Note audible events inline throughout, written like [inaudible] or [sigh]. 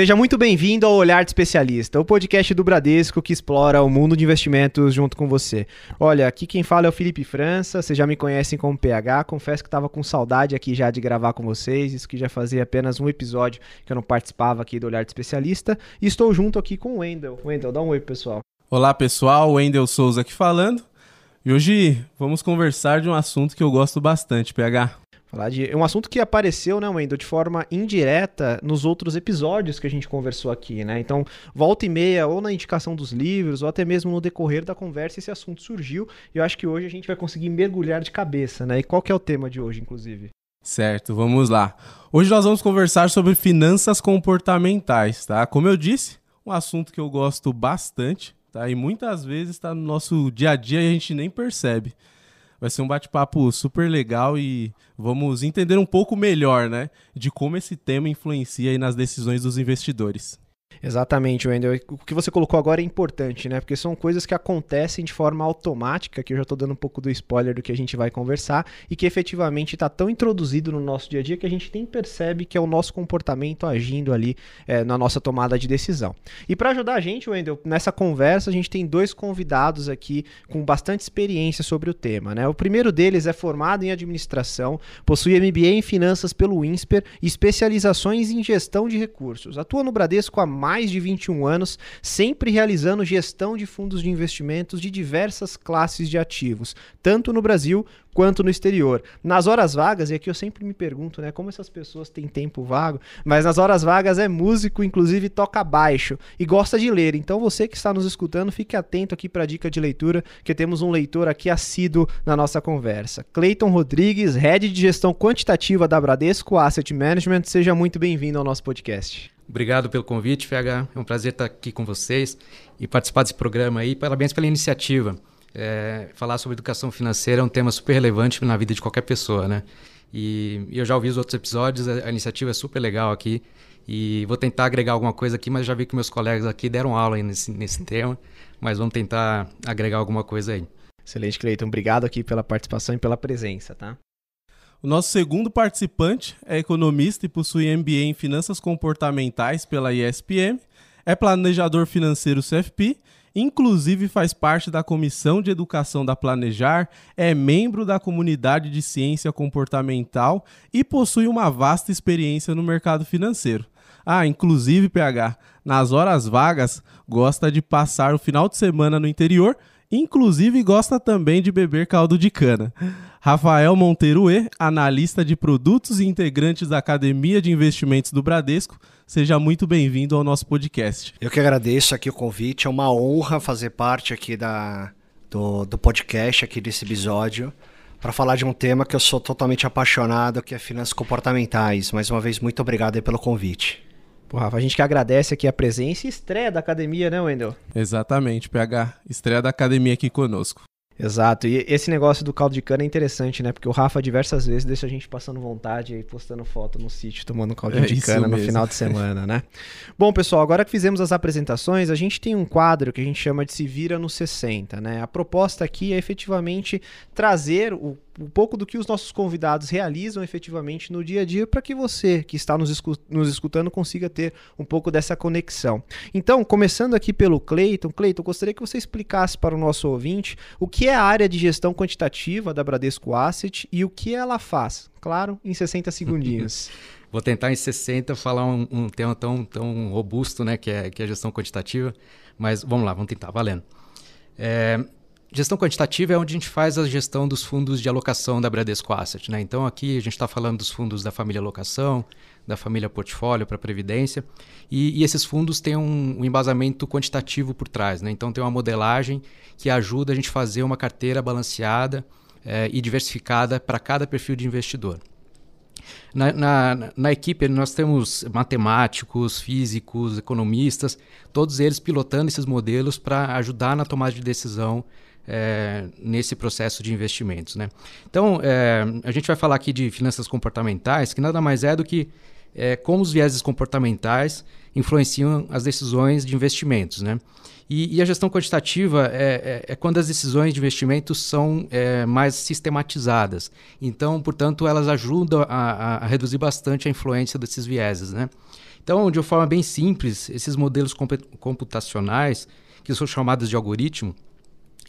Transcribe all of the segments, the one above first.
Seja muito bem-vindo ao Olhar de Especialista, o podcast do Bradesco que explora o mundo de investimentos junto com você. Olha, aqui quem fala é o Felipe França, vocês já me conhecem como PH, confesso que estava com saudade aqui já de gravar com vocês, isso que já fazia apenas um episódio que eu não participava aqui do Olhar de Especialista, e estou junto aqui com o Wendel. Wendel, dá um oi pessoal. Olá pessoal, Wendel Souza aqui falando, e hoje vamos conversar de um assunto que eu gosto bastante, PH. Falar de um assunto que apareceu, né, Wendel, de forma indireta nos outros episódios que a gente conversou aqui, né? Então, volta e meia, ou na indicação dos livros, ou até mesmo no decorrer da conversa, esse assunto surgiu. E eu acho que hoje a gente vai conseguir mergulhar de cabeça, né? E qual que é o tema de hoje, inclusive? Certo, vamos lá. Hoje nós vamos conversar sobre finanças comportamentais, tá? Como eu disse, um assunto que eu gosto bastante, tá? E muitas vezes está no nosso dia a dia e a gente nem percebe. Vai ser um bate-papo super legal e vamos entender um pouco melhor, né, de como esse tema influencia nas decisões dos investidores. Exatamente, Wendel. O que você colocou agora é importante, né? Porque são coisas que acontecem de forma automática, que eu já estou dando um pouco do spoiler do que a gente vai conversar, e que efetivamente está tão introduzido no nosso dia a dia que a gente nem percebe que é o nosso comportamento agindo ali é, na nossa tomada de decisão. E para ajudar a gente, Wendel, nessa conversa, a gente tem dois convidados aqui com bastante experiência sobre o tema, né? O primeiro deles é formado em administração, possui MBA em finanças pelo INSPER e especializações em gestão de recursos. Atua no Bradesco há mais de 21 anos, sempre realizando gestão de fundos de investimentos de diversas classes de ativos, tanto no Brasil quanto no exterior. Nas horas vagas, e aqui eu sempre me pergunto, né, como essas pessoas têm tempo vago, mas nas horas vagas é músico, inclusive toca baixo e gosta de ler. Então você que está nos escutando, fique atento aqui para a dica de leitura, que temos um leitor aqui assíduo na nossa conversa. Cleiton Rodrigues, Head de Gestão Quantitativa da Bradesco Asset Management, seja muito bem-vindo ao nosso podcast. Obrigado pelo convite, FH. É um prazer estar aqui com vocês e participar desse programa aí. Parabéns pela iniciativa. É, falar sobre educação financeira é um tema super relevante na vida de qualquer pessoa, né? E, e eu já ouvi os outros episódios, a, a, iniciativa é super legal aqui. E vou tentar agregar alguma coisa aqui, mas já vi que meus colegas aqui deram aula nesse, nesse tema. Mas vamos tentar agregar alguma coisa aí. Excelente, Cleiton. Obrigado aqui pela participação e pela presença, tá? O nosso segundo participante é economista e possui MBA em Finanças Comportamentais pela ISPM, é planejador financeiro CFP, inclusive faz parte da Comissão de Educação da Planejar, é membro da comunidade de ciência comportamental e possui uma vasta experiência no mercado financeiro. Ah, inclusive, PH, nas horas vagas, gosta de passar o final de semana no interior, inclusive gosta também de beber caldo de cana. Rafael Monteiro E, analista de produtos e integrantes da Academia de Investimentos do Bradesco. Seja muito bem-vindo ao nosso podcast. Eu que agradeço aqui o convite, é uma honra fazer parte aqui da, do, do podcast, aqui desse episódio, para falar de um tema que eu sou totalmente apaixonado, que é finanças comportamentais. Mais uma vez, muito obrigado pelo convite. Pô, Rafa, a gente que agradece aqui a presença e estreia da academia, né, Wendel? Exatamente, PH. Estreia da academia aqui conosco. Exato. E esse negócio do caldo de cana é interessante, né? Porque o Rafa diversas vezes deixa a gente passando vontade e postando foto no sítio tomando caldo é de cana no final de semana, né? Bom, pessoal, agora que fizemos as apresentações, a gente tem um quadro que a gente chama de Se Vira no 60, né? A proposta aqui é efetivamente trazer o um pouco do que os nossos convidados realizam efetivamente no dia a dia para que você que está nos, escu nos escutando consiga ter um pouco dessa conexão. Então, começando aqui pelo Cleiton, Cleiton, gostaria que você explicasse para o nosso ouvinte o que é a área de gestão quantitativa da Bradesco Asset e o que ela faz. Claro, em 60 segundinhos. [laughs] Vou tentar em 60 falar um, um, tema tão, tão robusto, né, que é, que é a gestão quantitativa, mas vamos lá, vamos tentar, valendo. É, Gestão quantitativa é onde a gente faz a gestão dos fundos de alocação da Bradesco Asset. Né? Então, aqui a gente está falando dos fundos da família alocação, da família portfólio para previdência, e, e, esses fundos têm um, um, embasamento quantitativo por trás. Né? Então, tem uma modelagem que ajuda a gente a fazer uma carteira balanceada é, e diversificada para cada perfil de investidor. Na, na, na, equipe, nós temos matemáticos, físicos, economistas, todos eles pilotando esses modelos para ajudar na tomada de decisão é, nesse processo de investimentos. Né? Então, é, a gente vai falar aqui de finanças comportamentais, que nada mais é do que é, como os vieses comportamentais influenciam as decisões de investimentos. Né? E, e a gestão quantitativa é, é, é, quando as decisões de investimentos são é, mais sistematizadas. Então, portanto, elas ajudam a, a, reduzir bastante a influência desses vieses. Né? Então, de uma forma bem simples, esses modelos computacionais, que são chamados de algoritmo,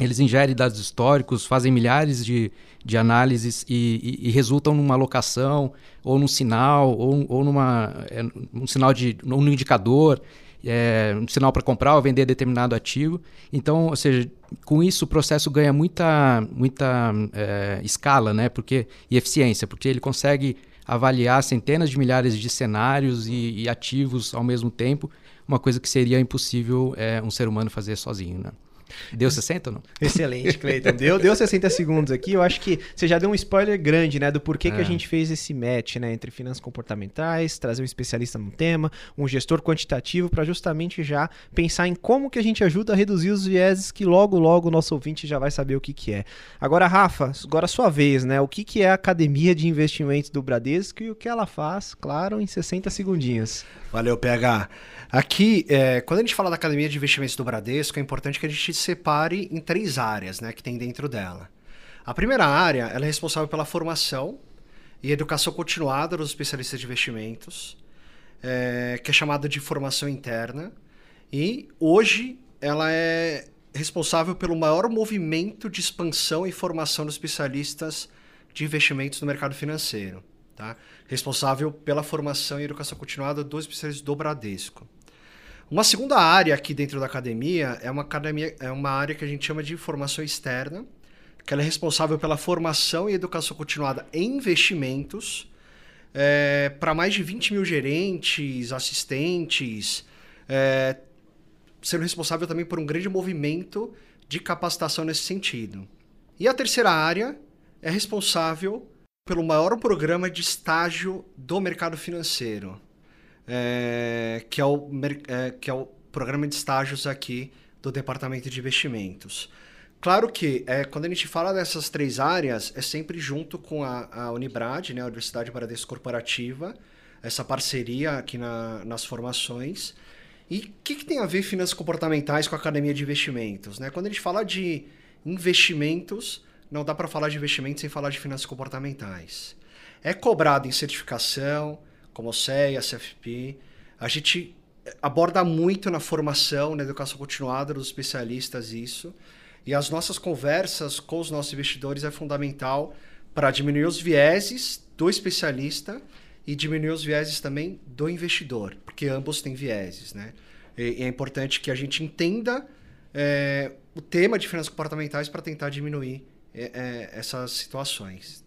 eles ingerem dados históricos, fazem milhares de, de análises e, e, e resultam numa alocação, ou num sinal, ou, ou numa, é, um sinal de um indicador, é, um sinal para comprar ou vender determinado ativo. Então, ou seja, com isso o processo ganha muita, muita é, escala né? porque, e eficiência, porque ele consegue avaliar centenas de milhares de cenários e, e ativos ao mesmo tempo, uma coisa que seria impossível é, um ser humano fazer sozinho. Né? Deu 60 ou não? Excelente, Cleiton. Deu, deu 60 segundos aqui. Eu acho que você já deu um spoiler grande, né? Do porquê que a é. gente fez esse match, né? Entre finanças comportamentais, trazer um especialista no tema, um gestor quantitativo, para justamente já pensar em como que a gente ajuda a reduzir os vieses que logo, logo o nosso ouvinte já vai saber o que, que é. Agora, Rafa, agora a sua vez, né? O que, que é a Academia de Investimentos do Bradesco e o que ela faz, claro, em 60 segundinhos. Valeu, PH. Aqui, é, quando a gente fala da Academia de Investimentos do Bradesco, é importante que a gente separe em três áreas né, que tem dentro dela. A primeira área ela é responsável pela formação e educação continuada dos especialistas de investimentos, é, que é chamada de formação interna. E hoje ela é responsável pelo maior movimento de expansão e formação dos especialistas de investimentos no mercado financeiro. Tá? Responsável pela formação e educação continuada dos especialistas do Bradesco. Uma segunda área aqui dentro da academia é uma academia é uma área que a gente chama de formação externa, que ela é responsável pela formação e educação continuada em investimentos é, para mais de 20 mil gerentes, assistentes, é, sendo responsável também por um grande movimento de capacitação nesse sentido. E a terceira área é responsável pelo maior programa de estágio do mercado financeiro é, que, é o, é, que é o programa de estágios aqui do Departamento de Investimentos. Claro que é, quando a gente fala dessas três áreas, é sempre junto com a, a Unibrad, né, a Universidade Bradesco Corporativa, essa parceria aqui na, nas formações. E o que, que, tem a ver finanças comportamentais com a Academia de Investimentos? Né? Quando a gente fala de investimentos, não dá para falar de investimentos sem falar de finanças comportamentais. É cobrado em certificação, como o CEA, a CFP. A gente aborda muito na formação, na educação continuada dos especialistas isso. E as nossas conversas com os nossos investidores é fundamental para diminuir os vieses do especialista e diminuir os vieses também do investidor, porque ambos têm vieses, né? E é importante que a gente entenda é, o tema de finanças comportamentais para tentar diminuir é, é, essas situações.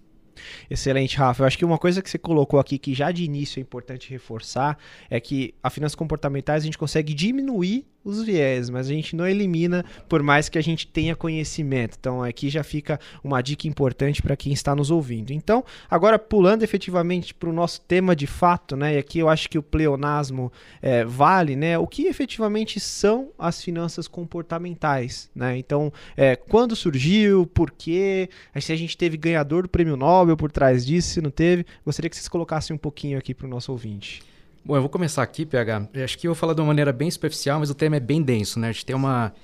Excelente, Rafa. Eu acho que uma coisa que você colocou aqui que já de início é importante reforçar é que a finanças comportamentais a gente consegue diminuir os viés, mas a gente não elimina por mais que a gente tenha conhecimento. Então aqui já fica uma dica importante para quem está nos ouvindo. Então, agora pulando efetivamente para o nosso tema de fato, né? E aqui eu acho que o pleonasmo é, vale, né? O que efetivamente são as finanças comportamentais, né? Então, é, quando surgiu, por quê? Se a gente teve ganhador do prêmio Nobel por trás disso, se não teve, gostaria que vocês colocassem um pouquinho aqui para o nosso ouvinte. Bom, eu vou começar aqui, PH. Acho que eu vou falar de uma maneira bem superficial, mas o tema é bem denso, né? A gente tem uma,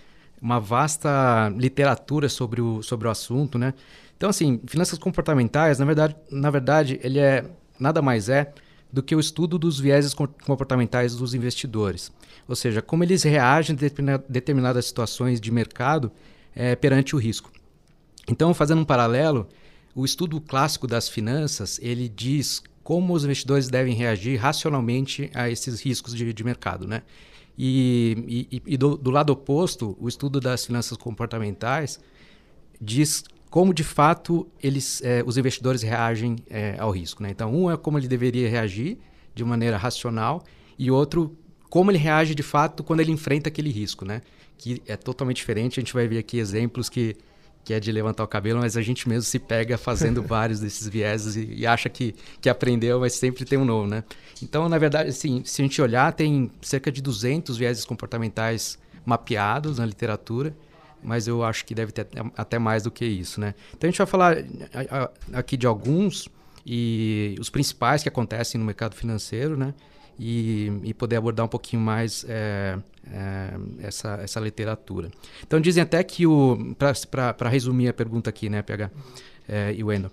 uma vasta literatura sobre o, sobre o assunto, né? Então, assim, finanças comportamentais, na verdade, na verdade, ele é nada mais é do que o estudo dos vieses comportamentais dos investidores. Ou seja, como eles reagem a determinadas situações de mercado é, perante o risco. Então, fazendo um paralelo, o estudo clássico das finanças, ele diz como os investidores devem reagir racionalmente a esses riscos de, de mercado, né? E, e, e do, do, lado oposto, o estudo das finanças comportamentais diz como de fato eles, é, os investidores reagem é, ao risco. Né? Então, um é como ele deveria reagir de maneira racional e outro como ele reage de fato quando ele enfrenta aquele risco, né? Que é totalmente diferente. A gente vai ver aqui exemplos que que é de levantar o cabelo, mas a gente mesmo se pega fazendo [laughs] vários desses vieses e, e, acha que, que aprendeu, mas sempre tem um novo, né? Então, na verdade, assim, se a gente olhar, tem cerca de 200 vieses comportamentais mapeados na literatura, mas eu acho que deve ter até mais do que isso, né? Então, a gente vai falar aqui de alguns e os principais que acontecem no mercado financeiro, né? e, e poder abordar um pouquinho mais é, essa, essa literatura. Então dizem até que o para resumir a pergunta aqui, né, PH é, e Wendel,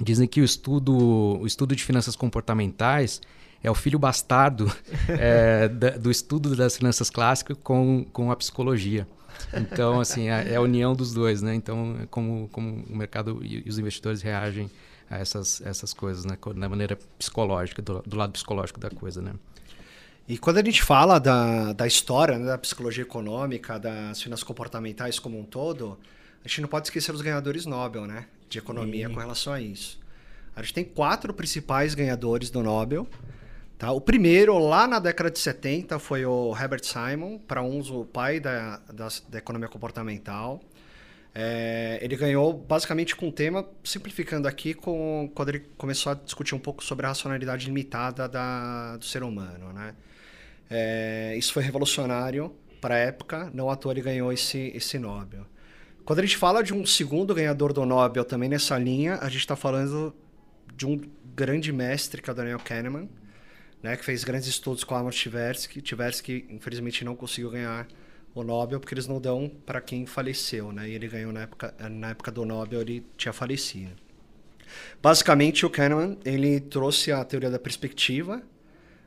dizem que o estudo o estudo de finanças comportamentais é o filho bastardo é, [laughs] da, do estudo das finanças clássicas com, com a psicologia. Então, assim, é, é a união dos dois, né? Então, como, como o mercado e os investidores reagem a essas, essas coisas, né? Da maneira psicológica, do, do lado psicológico da coisa, né? E quando a gente fala da, da história, né, da psicologia econômica, das finanças comportamentais como um todo, a gente não pode esquecer os ganhadores Nobel, né? De economia com relação a isso. A gente tem quatro principais ganhadores do Nobel. Tá? O primeiro, lá na década de 70, foi o Herbert Simon, para uns o pai da, da, da economia comportamental. É, ele ganhou basicamente com o tema, simplificando aqui, com, quando ele começou a discutir um pouco sobre a racionalidade limitada da, do ser humano. Né? É, isso foi revolucionário para a época, não à toa ele ganhou esse, esse Nobel. Quando a gente fala de um segundo ganhador do Nobel também nessa linha, a gente está falando de um grande mestre, que é o Daniel Kahneman, né, que fez grandes estudos com Amos Tversky. Tversky, infelizmente, não conseguiu ganhar o Nobel porque eles não dão para quem faleceu, né? E ele ganhou na época, na época do Nobel, ele tinha falecido. Basicamente, o Kahneman ele trouxe a teoria da perspectiva,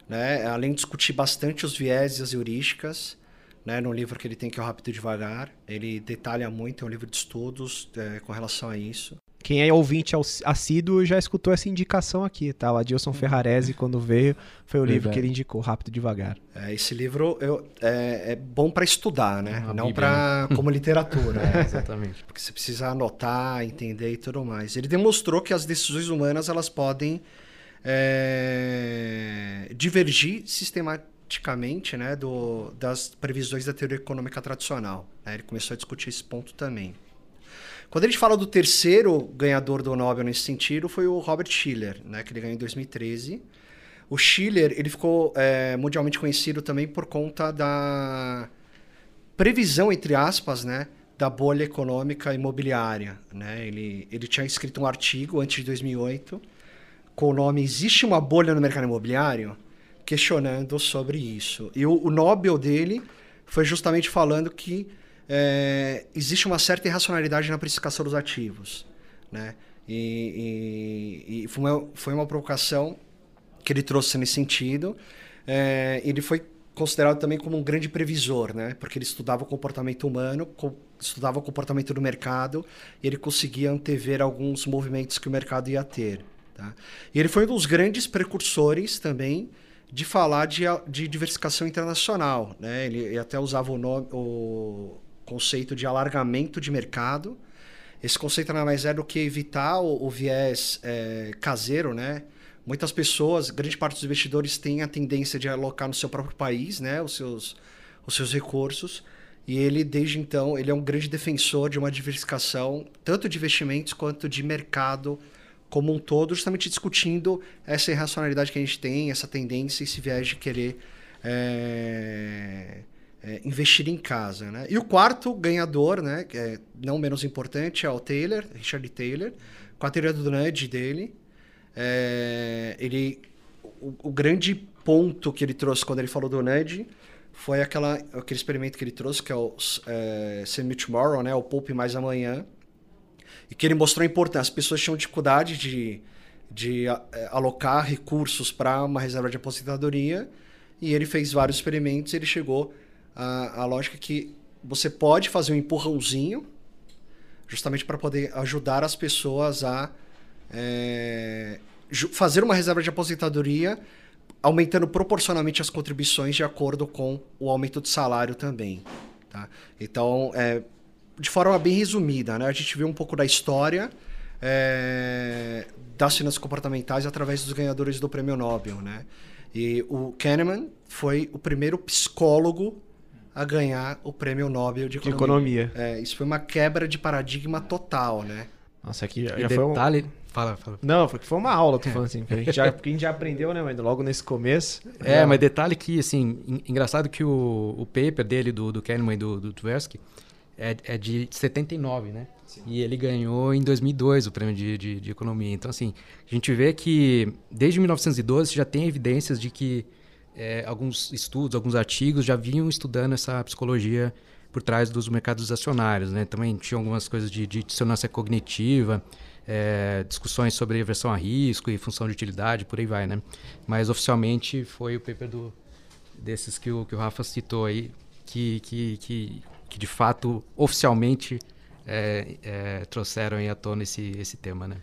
né? Além de discutir bastante os viés e as heurísticas, né? No livro que ele tem que é o Rápido e Devagar, ele detalha muito, é um livro de estudos é, com relação a isso. Quem é ouvinte assíduo já escutou essa indicação aqui, tá? O Adilson Ferrarese, quando veio, foi o Verdade. livro que ele indicou, Rápido e Devagar. É, esse livro eu, é, é bom para estudar, né? Uma Não para né? como literatura. [laughs] é, exatamente. Porque você precisa anotar, entender e tudo mais. Ele demonstrou que as decisões humanas elas podem é, divergir sistematicamente né, do, das previsões da teoria econômica tradicional. Né? Ele começou a discutir esse ponto também. Quando a gente fala do terceiro ganhador do Nobel nesse sentido, foi o Robert Schiller, né, que ele ganhou em 2013. O Schiller ele ficou é, mundialmente conhecido também por conta da previsão, entre aspas, né, da bolha econômica imobiliária. Né? Ele, ele tinha escrito um artigo antes de 2008 com o nome Existe uma bolha no mercado imobiliário? questionando sobre isso. E o, o Nobel dele foi justamente falando que é, existe uma certa irracionalidade na precificação dos ativos. Né? E, e, e foi, uma, foi, uma, provocação que ele trouxe nesse sentido. É, ele foi considerado também como um grande previsor, né? porque ele estudava o comportamento humano, co estudava o comportamento do mercado e ele conseguia antever alguns movimentos que o mercado ia ter. Tá? E ele foi um dos grandes precursores também de falar de, de diversificação internacional. Né? Ele, ele até usava o, nome, o, conceito de alargamento de mercado. Esse conceito nada mais é do que evitar o, o viés é, caseiro, né? Muitas pessoas, grande parte dos investidores tem a tendência de alocar no seu próprio país, né? Os seus, os seus recursos. E ele, desde então, ele é um grande defensor de uma diversificação, tanto de investimentos quanto de mercado como um todo, justamente discutindo essa irracionalidade que a gente tem, essa tendência, esse viés de querer é, é, investir em casa. Né? E o quarto ganhador, né, que é não menos importante, é o Taylor, Richard Taylor, com a teoria do nudge dele. É, ele, o, o, grande ponto que ele trouxe quando ele falou do nudge foi aquela, aquele experimento que ele trouxe, que é o é, Tomorrow, né, o Poupe Mais Amanhã, e que ele mostrou a importância. As pessoas tinham dificuldade de, de é, alocar recursos para uma reserva de aposentadoria, e ele fez vários experimentos e ele chegou a, a lógica que você pode fazer um empurrãozinho justamente para poder ajudar as pessoas a é, fazer uma reserva de aposentadoria aumentando proporcionalmente as contribuições de acordo com o aumento de salário também. Tá? Então, é, de forma bem resumida, né? a gente viu um pouco da história é, das finanças comportamentais através dos ganhadores do prêmio Nobel. Né? E o Kahneman foi o primeiro psicólogo a ganhar o prêmio Nobel de Economia. De economia. É, isso foi uma quebra de paradigma total, né? Nossa, aqui já, já foi detalhe... um... Fala, fala. Não, foi, foi uma aula, tô falando assim. Porque a gente já, [laughs] porque a gente já aprendeu, né, mas logo nesse começo. É, é, mas detalhe que, assim, engraçado que o, o paper dele, do, do Kahneman e do, do Tversky, é, é de 79, né? Sim. E ele ganhou em 2002 o prêmio de, de, de, economia. Então, assim, a gente vê que desde 1912 já tem evidências de que é, alguns estudos, alguns artigos já vinham estudando essa psicologia por trás dos mercados acionários. Né? Também tinha algumas coisas de, de dissonância cognitiva, é, discussões sobre aversão a risco e função de utilidade, por aí vai. Né? Mas oficialmente foi o paper do, desses que o, que o Rafa citou aí, que, que, que, que de fato, oficialmente, é, é, trouxeram à tona esse, esse tema. Né?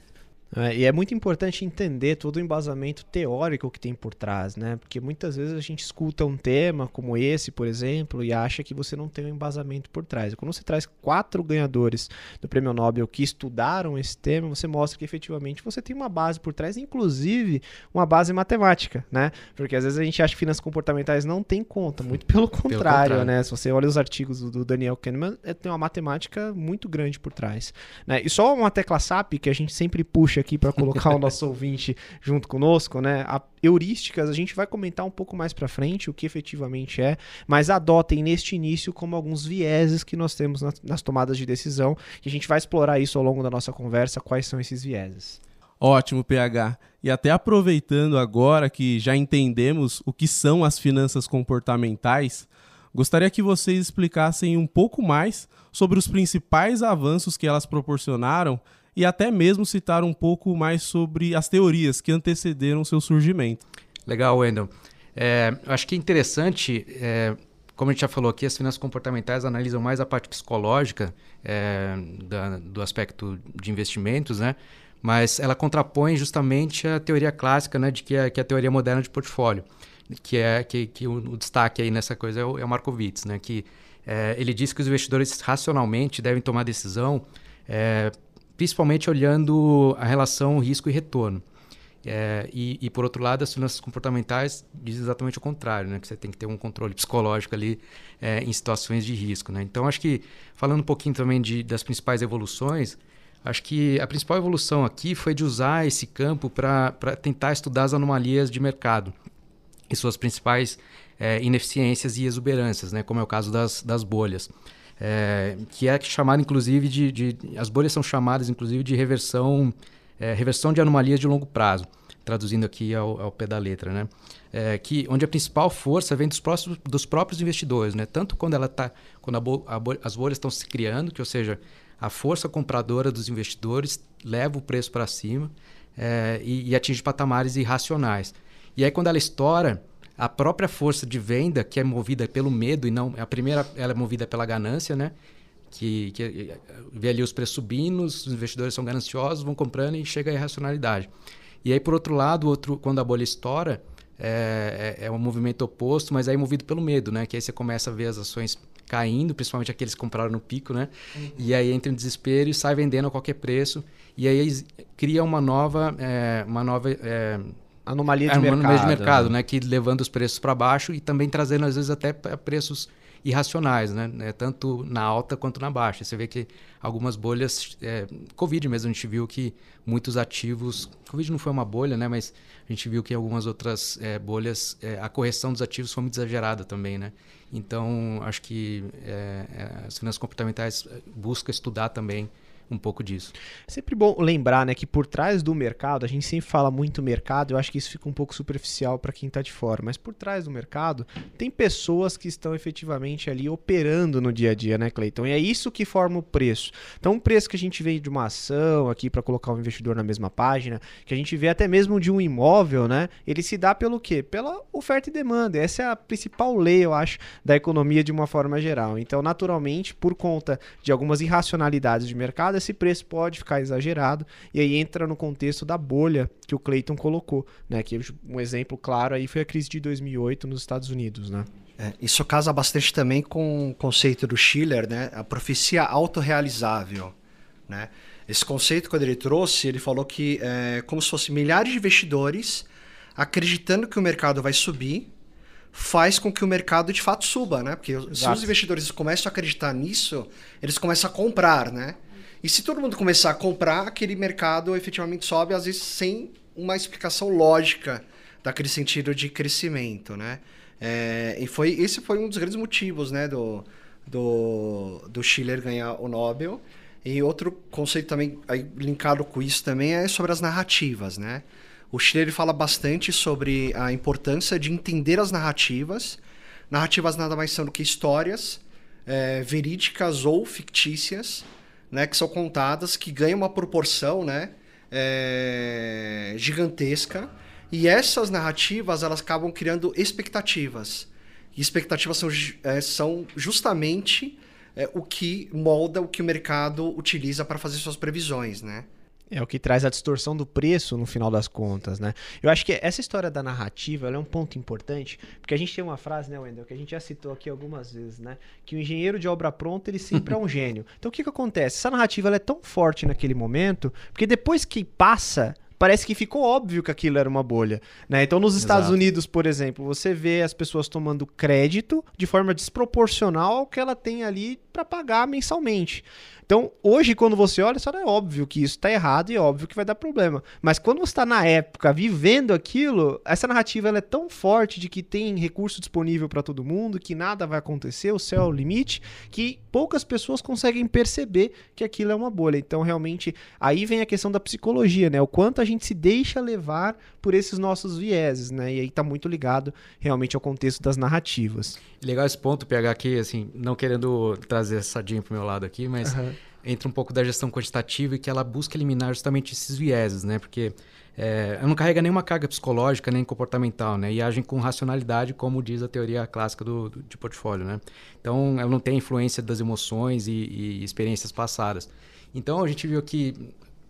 É, e é muito importante entender todo o embasamento teórico que tem por trás, né? Porque muitas vezes a gente escuta um tema como esse, por exemplo, e acha que você não tem um embasamento por trás. E quando você traz quatro ganhadores do Prêmio Nobel que estudaram esse tema, você mostra que efetivamente você tem uma base por trás, inclusive uma base matemática, né? Porque às vezes a gente acha que finanças comportamentais não tem conta, muito pelo contrário, pelo contrário. né? Se você olha os artigos do Daniel Kahneman, é, tem uma matemática muito grande por trás, né? E só uma tecla SAP que a gente sempre puxa aqui para colocar o nosso ouvinte junto conosco, né? A heurísticas a gente vai comentar um pouco mais para frente o que efetivamente é, mas adotem neste início como alguns vieses que nós temos nas, nas tomadas de decisão, e a gente vai explorar isso ao longo da nossa conversa, quais são esses vieses. Ótimo, PH. E até aproveitando agora que já entendemos o que são as finanças comportamentais, gostaria que vocês explicassem um pouco mais sobre os principais avanços que elas proporcionaram e até mesmo citar um pouco mais sobre as teorias que antecederam seu surgimento. Legal, Wendel. É, acho que é interessante, é, como a gente já falou aqui, as finanças comportamentais analisam mais a parte psicológica é, da, do aspecto de investimentos, né? mas ela contrapõe justamente a teoria clássica né, de que é, que é a teoria moderna de portfólio, que é que, que o, destaque aí nessa coisa é o, é o Markowitz, né, que é, ele diz que os investidores racionalmente devem tomar decisão é, principalmente olhando a relação risco e retorno. É, e, e, por outro lado, as finanças comportamentais diz exatamente o contrário, né? que você tem que ter um controle psicológico ali é, em situações de risco. Né? Então, acho que, falando um pouquinho também de, das principais evoluções, acho que a principal evolução aqui foi de usar esse campo para tentar estudar as anomalias de mercado e suas principais é, ineficiências e exuberâncias, né? como é o caso das, das bolhas é, que é chamada inclusive de, de, As bolhas são chamadas inclusive de reversão, é, reversão de anomalias de longo prazo, traduzindo aqui ao, ao pé da letra, né? É, que, onde a principal força vem dos, próximos, dos próprios investidores, né? tanto quando, ela tá, quando a bo, a bo, as bolhas estão se criando, que ou seja, a força compradora dos investidores leva o preço para cima é, e, e atinge patamares irracionais. E aí quando ela estoura, a própria força de venda, que é movida pelo medo e não. A primeira ela é movida pela ganância, né? Que, que vê ali os preços subindo, os investidores são gananciosos, vão comprando e chega a irracionalidade. E aí, por outro lado, outro, quando a bolha estoura, é, é, é um movimento oposto, mas aí movido pelo medo, né? Que aí você começa a ver as ações caindo, principalmente aqueles que compraram no pico, né? Uhum. E aí entra em desespero e sai vendendo a qualquer preço. E aí cria uma nova, é, uma nova é, anomalia de é, mercado. Anomalia de mercado, né? Que levando os preços para baixo e também trazendo, às vezes, até preços irracionais, né? É, tanto na alta quanto na baixa. Você vê que algumas bolhas, é, Covid mesmo, a gente viu que muitos ativos, Covid não foi uma bolha, né? Mas a gente viu que algumas outras é, bolhas, é, a correção dos ativos foi muito exagerada também, né? Então, acho que é, é, as finanças comportamentais buscam estudar também um pouco disso. É sempre bom lembrar, né, que por trás do mercado, a gente sempre fala muito mercado, eu acho que isso fica um pouco superficial para quem está de fora, mas por trás do mercado tem pessoas que estão efetivamente ali operando no dia a dia, né, Cleiton? E é isso que forma o preço. Então, o preço que a gente vê de uma ação aqui para colocar o um investidor na mesma página, que a gente vê até mesmo de um imóvel, né, ele se dá pelo quê? Pela oferta e demanda. Essa é a principal lei, eu acho, da economia de uma forma geral. Então, naturalmente, por conta de algumas irracionalidades de mercado, esse preço pode ficar exagerado e aí entra no contexto da bolha que o Clayton colocou, né? Que um exemplo claro aí foi a crise de 2008 nos Estados Unidos, né? É, isso casa bastante também com o conceito do Schiller, né? A profecia autorrealizável, né? Esse conceito, quando ele trouxe, ele falou que é como se fosse milhares de investidores acreditando que o mercado vai subir, faz com que o mercado de fato suba, né? Porque Exato. se os investidores começam a acreditar nisso, eles começam a comprar, né? E se todo mundo começar a comprar, aquele mercado efetivamente sobe, às vezes sem uma explicação lógica daquele sentido de crescimento, né? É, e foi esse foi um dos grandes motivos, né, do, do, do Schiller ganhar o Nobel. E outro conceito também aí, linkado com isso também é sobre as narrativas, né? O Schiller fala bastante sobre a importância de entender as narrativas. Narrativas nada mais são do que histórias é, verídicas ou fictícias, né, que são contadas, que ganham uma proporção, né, é, gigantesca. E essas narrativas elas acabam criando expectativas. E expectativas são, é, são justamente é, o que molda o que o mercado utiliza para fazer suas previsões, né? É o que traz a distorção do preço no final das contas, né? Eu acho que essa história da narrativa é um ponto importante, porque a gente tem uma frase, né, Wendel, que a gente já citou aqui algumas vezes, né? Que o engenheiro de obra pronta, ele sempre é um [laughs] gênio. Então o que, que acontece? Essa narrativa é tão forte naquele momento, porque depois que passa, parece que ficou óbvio que aquilo era uma bolha. Né? Então, nos Estados Exato. Unidos, por exemplo, você vê as pessoas tomando crédito de forma desproporcional ao que ela tem ali para pagar mensalmente. Então, hoje, quando você olha, só é óbvio que isso está errado e é óbvio que vai dar problema. Mas quando você está na época vivendo aquilo, essa narrativa ela é tão forte de que tem recurso disponível para todo mundo, que nada vai acontecer, o céu é o limite, que poucas pessoas conseguem perceber que aquilo é uma bolha. Então, realmente, aí vem a questão da psicologia, né? O quanto a gente se deixa levar por esses nossos vieses, né? E aí está muito ligado realmente ao contexto das narrativas. Legal esse ponto, PH, aqui, assim, não querendo trazer essa sardinha pro meu lado aqui, mas uhum. entra um pouco da gestão quantitativa e que ela busca eliminar justamente esses vieses, né? Porque é, ela não carrega nenhuma carga psicológica nem comportamental, né? E agem com racionalidade, como diz a teoria clássica do, do de portfólio, né? Então, ela não tem influência das emoções e, e experiências passadas. Então, a gente viu que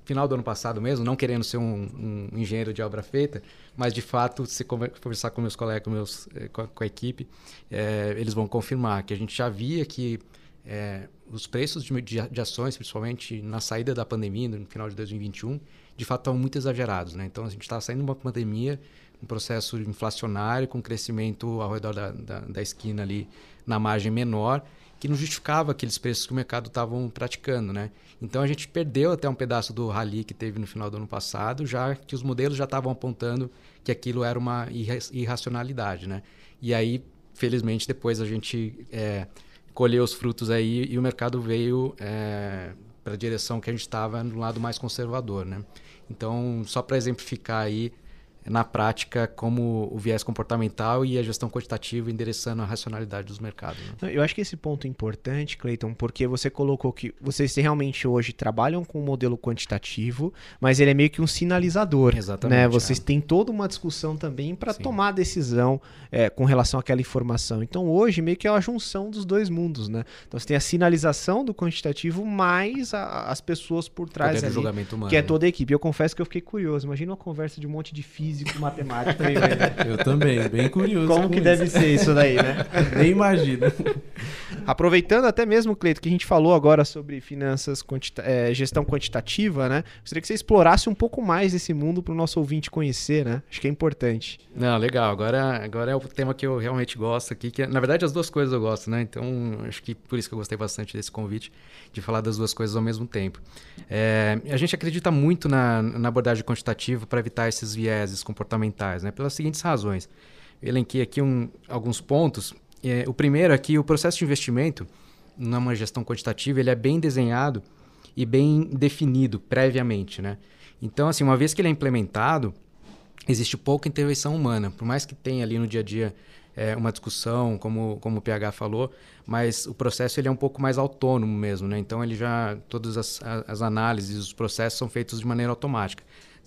final do ano passado mesmo, não querendo ser um, um engenheiro de obra feita, mas de fato, se conversar com meus colegas, com, meus, eh, com, a, com a equipe, é, eles vão confirmar que a gente já via que é, os preços de, de, de, ações, principalmente na saída da pandemia, no final de 2021, de fato estavam muito exagerados. Né? Então, a gente estava saindo de uma pandemia, um processo inflacionário, com crescimento ao redor da, da, da esquina ali, na margem menor, que não justificava aqueles preços que o mercado estavam praticando. Né? Então, a gente perdeu até um pedaço do rally que teve no final do ano passado, já que os modelos já estavam apontando que aquilo era uma irracionalidade. Né? E aí, felizmente, depois a gente... É, colher os frutos aí e o mercado veio é, para a direção que a gente estava no lado mais conservador, né? Então, só para exemplificar aí na prática como o viés comportamental e a gestão quantitativa endereçando a racionalidade dos mercados. Né? Eu acho que esse ponto é importante, Cleiton, porque você colocou que vocês realmente hoje trabalham com um modelo quantitativo, mas ele é meio que um sinalizador. Exatamente. Né? Vocês é. têm toda uma discussão também para tomar a decisão é, com relação àquela informação. Então hoje meio que é a junção dos dois mundos. Né? Então você tem a sinalização do quantitativo mais a, as pessoas por trás ali, humano, que é toda a equipe. Eu confesso que eu fiquei curioso. Imagina uma conversa de um monte de física físico, matemático. Aí, [laughs] Eu também, bem curioso. Como que isso. deve ser isso daí, né? [laughs] Nem imagino. Aproveitando até mesmo, Cleito, que a gente falou agora sobre finanças, quantita é, gestão quantitativa, né? Gostaria que você explorasse um pouco mais esse mundo para o nosso ouvinte conhecer, né? Acho que é importante. Não, legal. Agora, agora é o tema que eu realmente gosto aqui, que na verdade as duas coisas eu gosto, né? Então, acho que por isso que eu gostei bastante desse convite, de falar das duas coisas ao mesmo tempo. É, a gente acredita muito na, na abordagem quantitativa para evitar esses vieses comportamentais, né? pelas seguintes razões. Eu elenquei aqui um, alguns pontos. É, o primeiro é que o processo de investimento, numa gestão quantitativa, ele é bem desenhado e bem definido previamente. Né? Então, assim, uma vez que ele é implementado, existe pouca intervenção humana. Por mais que tenha ali no dia a dia é, uma discussão, como, como o PH falou, mas o processo ele é um pouco mais autônomo mesmo. Né? Então, ele já todas as, as análises, os processos são feitos de maneira automática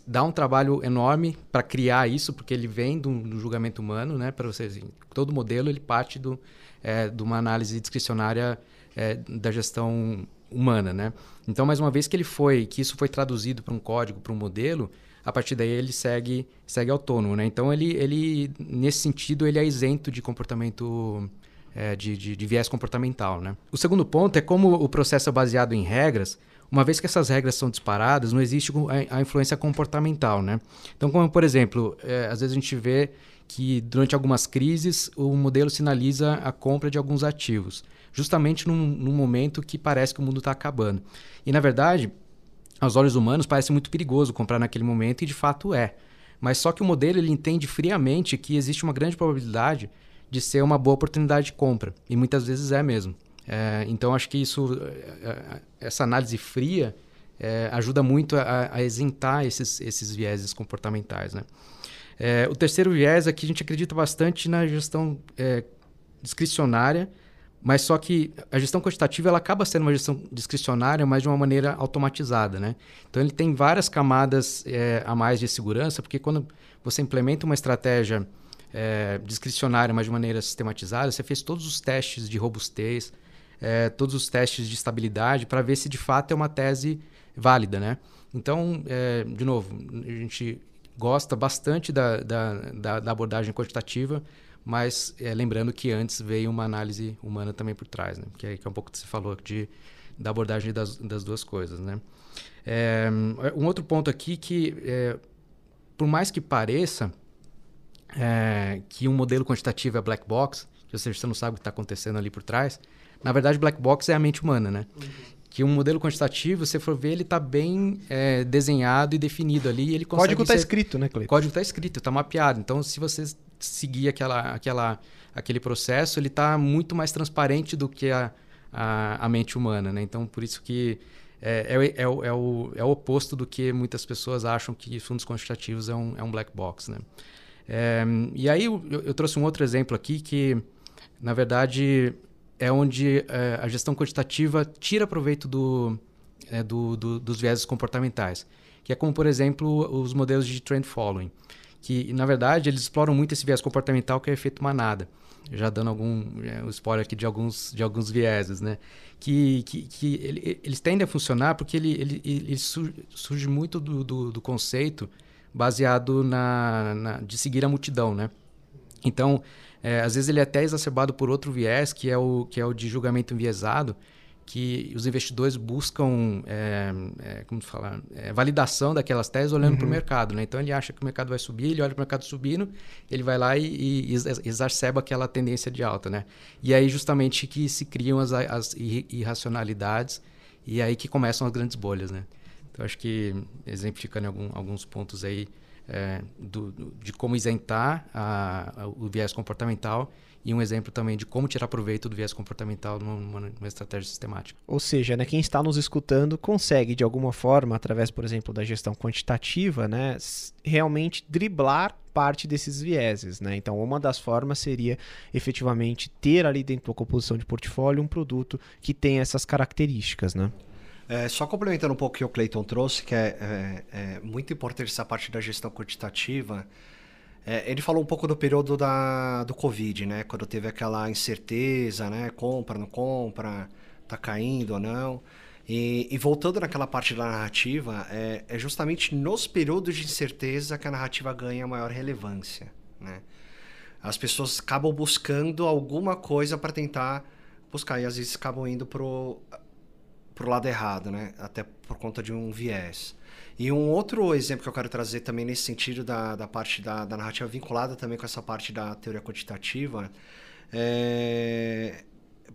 dá um trabalho enorme para criar isso, porque ele vem do, do julgamento humano, né? Para vocês, todo modelo ele parte do, é, de uma análise discricionária é, da gestão humana, né? Então, mais uma vez que ele foi, que isso foi traduzido para um código, para um modelo, a partir daí ele segue, segue autônomo, né? Então, ele, ele nesse sentido, ele é isento de comportamento é, de, de, de viés comportamental, né? O segundo ponto é como o processo é baseado em regras, uma vez que essas regras são disparadas, não existe a, influência comportamental, né? Então, como por exemplo, é, às vezes a gente vê que durante algumas crises o modelo sinaliza a compra de alguns ativos, justamente num, num momento que parece que o mundo está acabando. E na verdade, aos olhos humanos parece muito perigoso comprar naquele momento e de fato é. Mas só que o modelo ele entende friamente que existe uma grande probabilidade de ser uma boa oportunidade de compra e muitas vezes é mesmo. É, então acho que isso, é, é, essa análise fria é, ajuda muito a, a, isentar esses, esses vieses comportamentais. Né? É, o terceiro viés é que a gente acredita bastante na gestão é, discricionária, Mas só que a gestão quantitativa ela acaba sendo uma gestão discricionária, mas de uma maneira automatizada, né? Então ele tem várias camadas é, a mais de segurança, porque quando você implementa uma estratégia é, discricionária, mas de maneira sistematizada, você fez todos os testes de robustez, é, todos os testes de estabilidade para ver se de fato é uma tese válida, né? Então, é, de novo, a gente gosta bastante da, da, da, da abordagem quantitativa, mas é, lembrando que antes veio uma análise humana também por trás, né? Que é, que é um pouco que você falou de, da abordagem das, das duas coisas, né? É, um outro ponto aqui que, é, por mais que pareça é, que um modelo quantitativo é black box, ou seja, você não sabe o que está acontecendo ali por trás, na verdade, black box é a mente humana, né? Uhum. Que um modelo quantitativo, se você for ver, ele está bem é, desenhado e definido ali. ele código está escrito, né, Cleiton? Código está escrito, está mapeado. Então, se você seguir aquela, aquela, aquele processo, ele está muito mais transparente do que a, a, a, mente humana, né? Então, por isso que é, é, é, o, é, o, é o oposto do que muitas pessoas acham que fundos quantitativos é um, é um black box, né? É, e aí eu, eu, trouxe um outro exemplo aqui que, na verdade, é onde é, a gestão quantitativa tira proveito do, é, do, do, dos vieses comportamentais, que é como, por exemplo, os modelos de trend following, que, na verdade, eles exploram muito esse viés comportamental que é efeito manada. Já dando algum é, spoiler aqui de alguns, de alguns vieses, né? Que, que, que ele, eles tendem a funcionar porque ele, ele, ele surge muito do, do, do conceito baseado na, na, de seguir a multidão, né? Então, é, às vezes ele é até exacerbado por outro viés, que é o, que é o de julgamento enviesado, que os investidores buscam, é, é, como falar, é, validação daquelas teses olhando uhum. para o mercado. Né? Então ele acha que o mercado vai subir, ele olha para o mercado subindo, ele vai lá e, e, exacerba aquela tendência de alta. Né? E aí justamente que se criam as, as irracionalidades e aí que começam as grandes bolhas. Né? Então, acho que, exemplificando algum, alguns pontos aí é, do, de como isentar a, a, o viés comportamental e um exemplo também de como tirar proveito do viés comportamental numa, numa, estratégia sistemática. Ou seja, né, quem está nos escutando consegue, de alguma forma, através, por exemplo, da gestão quantitativa, né, realmente driblar parte desses vieses. Né? Então, uma das formas seria efetivamente ter ali dentro da composição de portfólio um produto que tenha essas características. Né? É, só complementando um pouco o que o Clayton trouxe, que é, é, é, muito importante essa parte da gestão quantitativa. É, ele falou um pouco do período da, do Covid, né? Quando teve aquela incerteza, né? Compra, não compra, tá caindo ou não. E, e voltando naquela parte da narrativa, é, é, justamente nos períodos de incerteza que a narrativa ganha maior relevância, né? As pessoas acabam buscando alguma coisa para tentar buscar e às vezes acabam indo pro pro lado errado, né? Até por conta de um viés. E um outro exemplo que eu quero trazer também nesse sentido da, da parte da, da narrativa vinculada também com essa parte da teoria quantitativa é,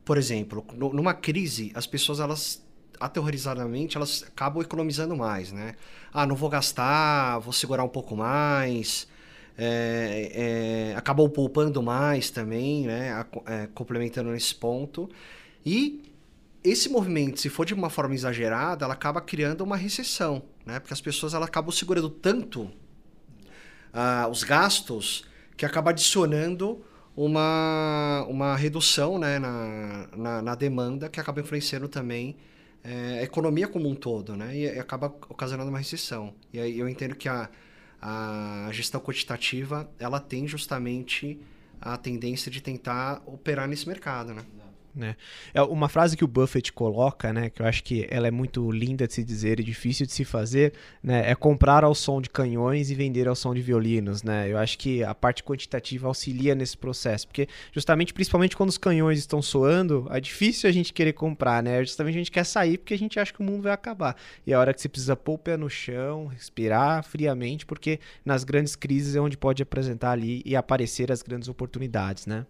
por exemplo, numa crise, as pessoas elas aterrorizadamente elas acabam economizando mais, né? Ah, não vou gastar, vou segurar um pouco mais, é, é, acabam poupando mais também, né? É, complementando nesse ponto. E esse movimento, se for de uma forma exagerada, ela acaba criando uma recessão, né? Porque as pessoas ela acabam segurando tanto uh, os gastos que acaba adicionando uma, uma redução né, na, na, na demanda que acaba influenciando também é, a economia como um todo, né? E, e, acaba ocasionando uma recessão. E aí eu entendo que a, a gestão quantitativa ela tem justamente a tendência de tentar operar nesse mercado, né? Né? É uma frase que o Buffett coloca, né, que eu acho que ela é muito linda de se dizer e difícil de se fazer, né, é comprar ao som de canhões e vender ao som de violinos, né? Eu acho que a parte quantitativa auxilia nesse processo, porque justamente, principalmente quando os canhões estão soando, é difícil a gente querer comprar, né? Justamente a gente quer sair porque a gente acha que o mundo vai acabar. E é a hora que você precisa pôr o pé no chão, respirar friamente, porque nas grandes crises é onde pode apresentar ali e aparecer as grandes oportunidades, né?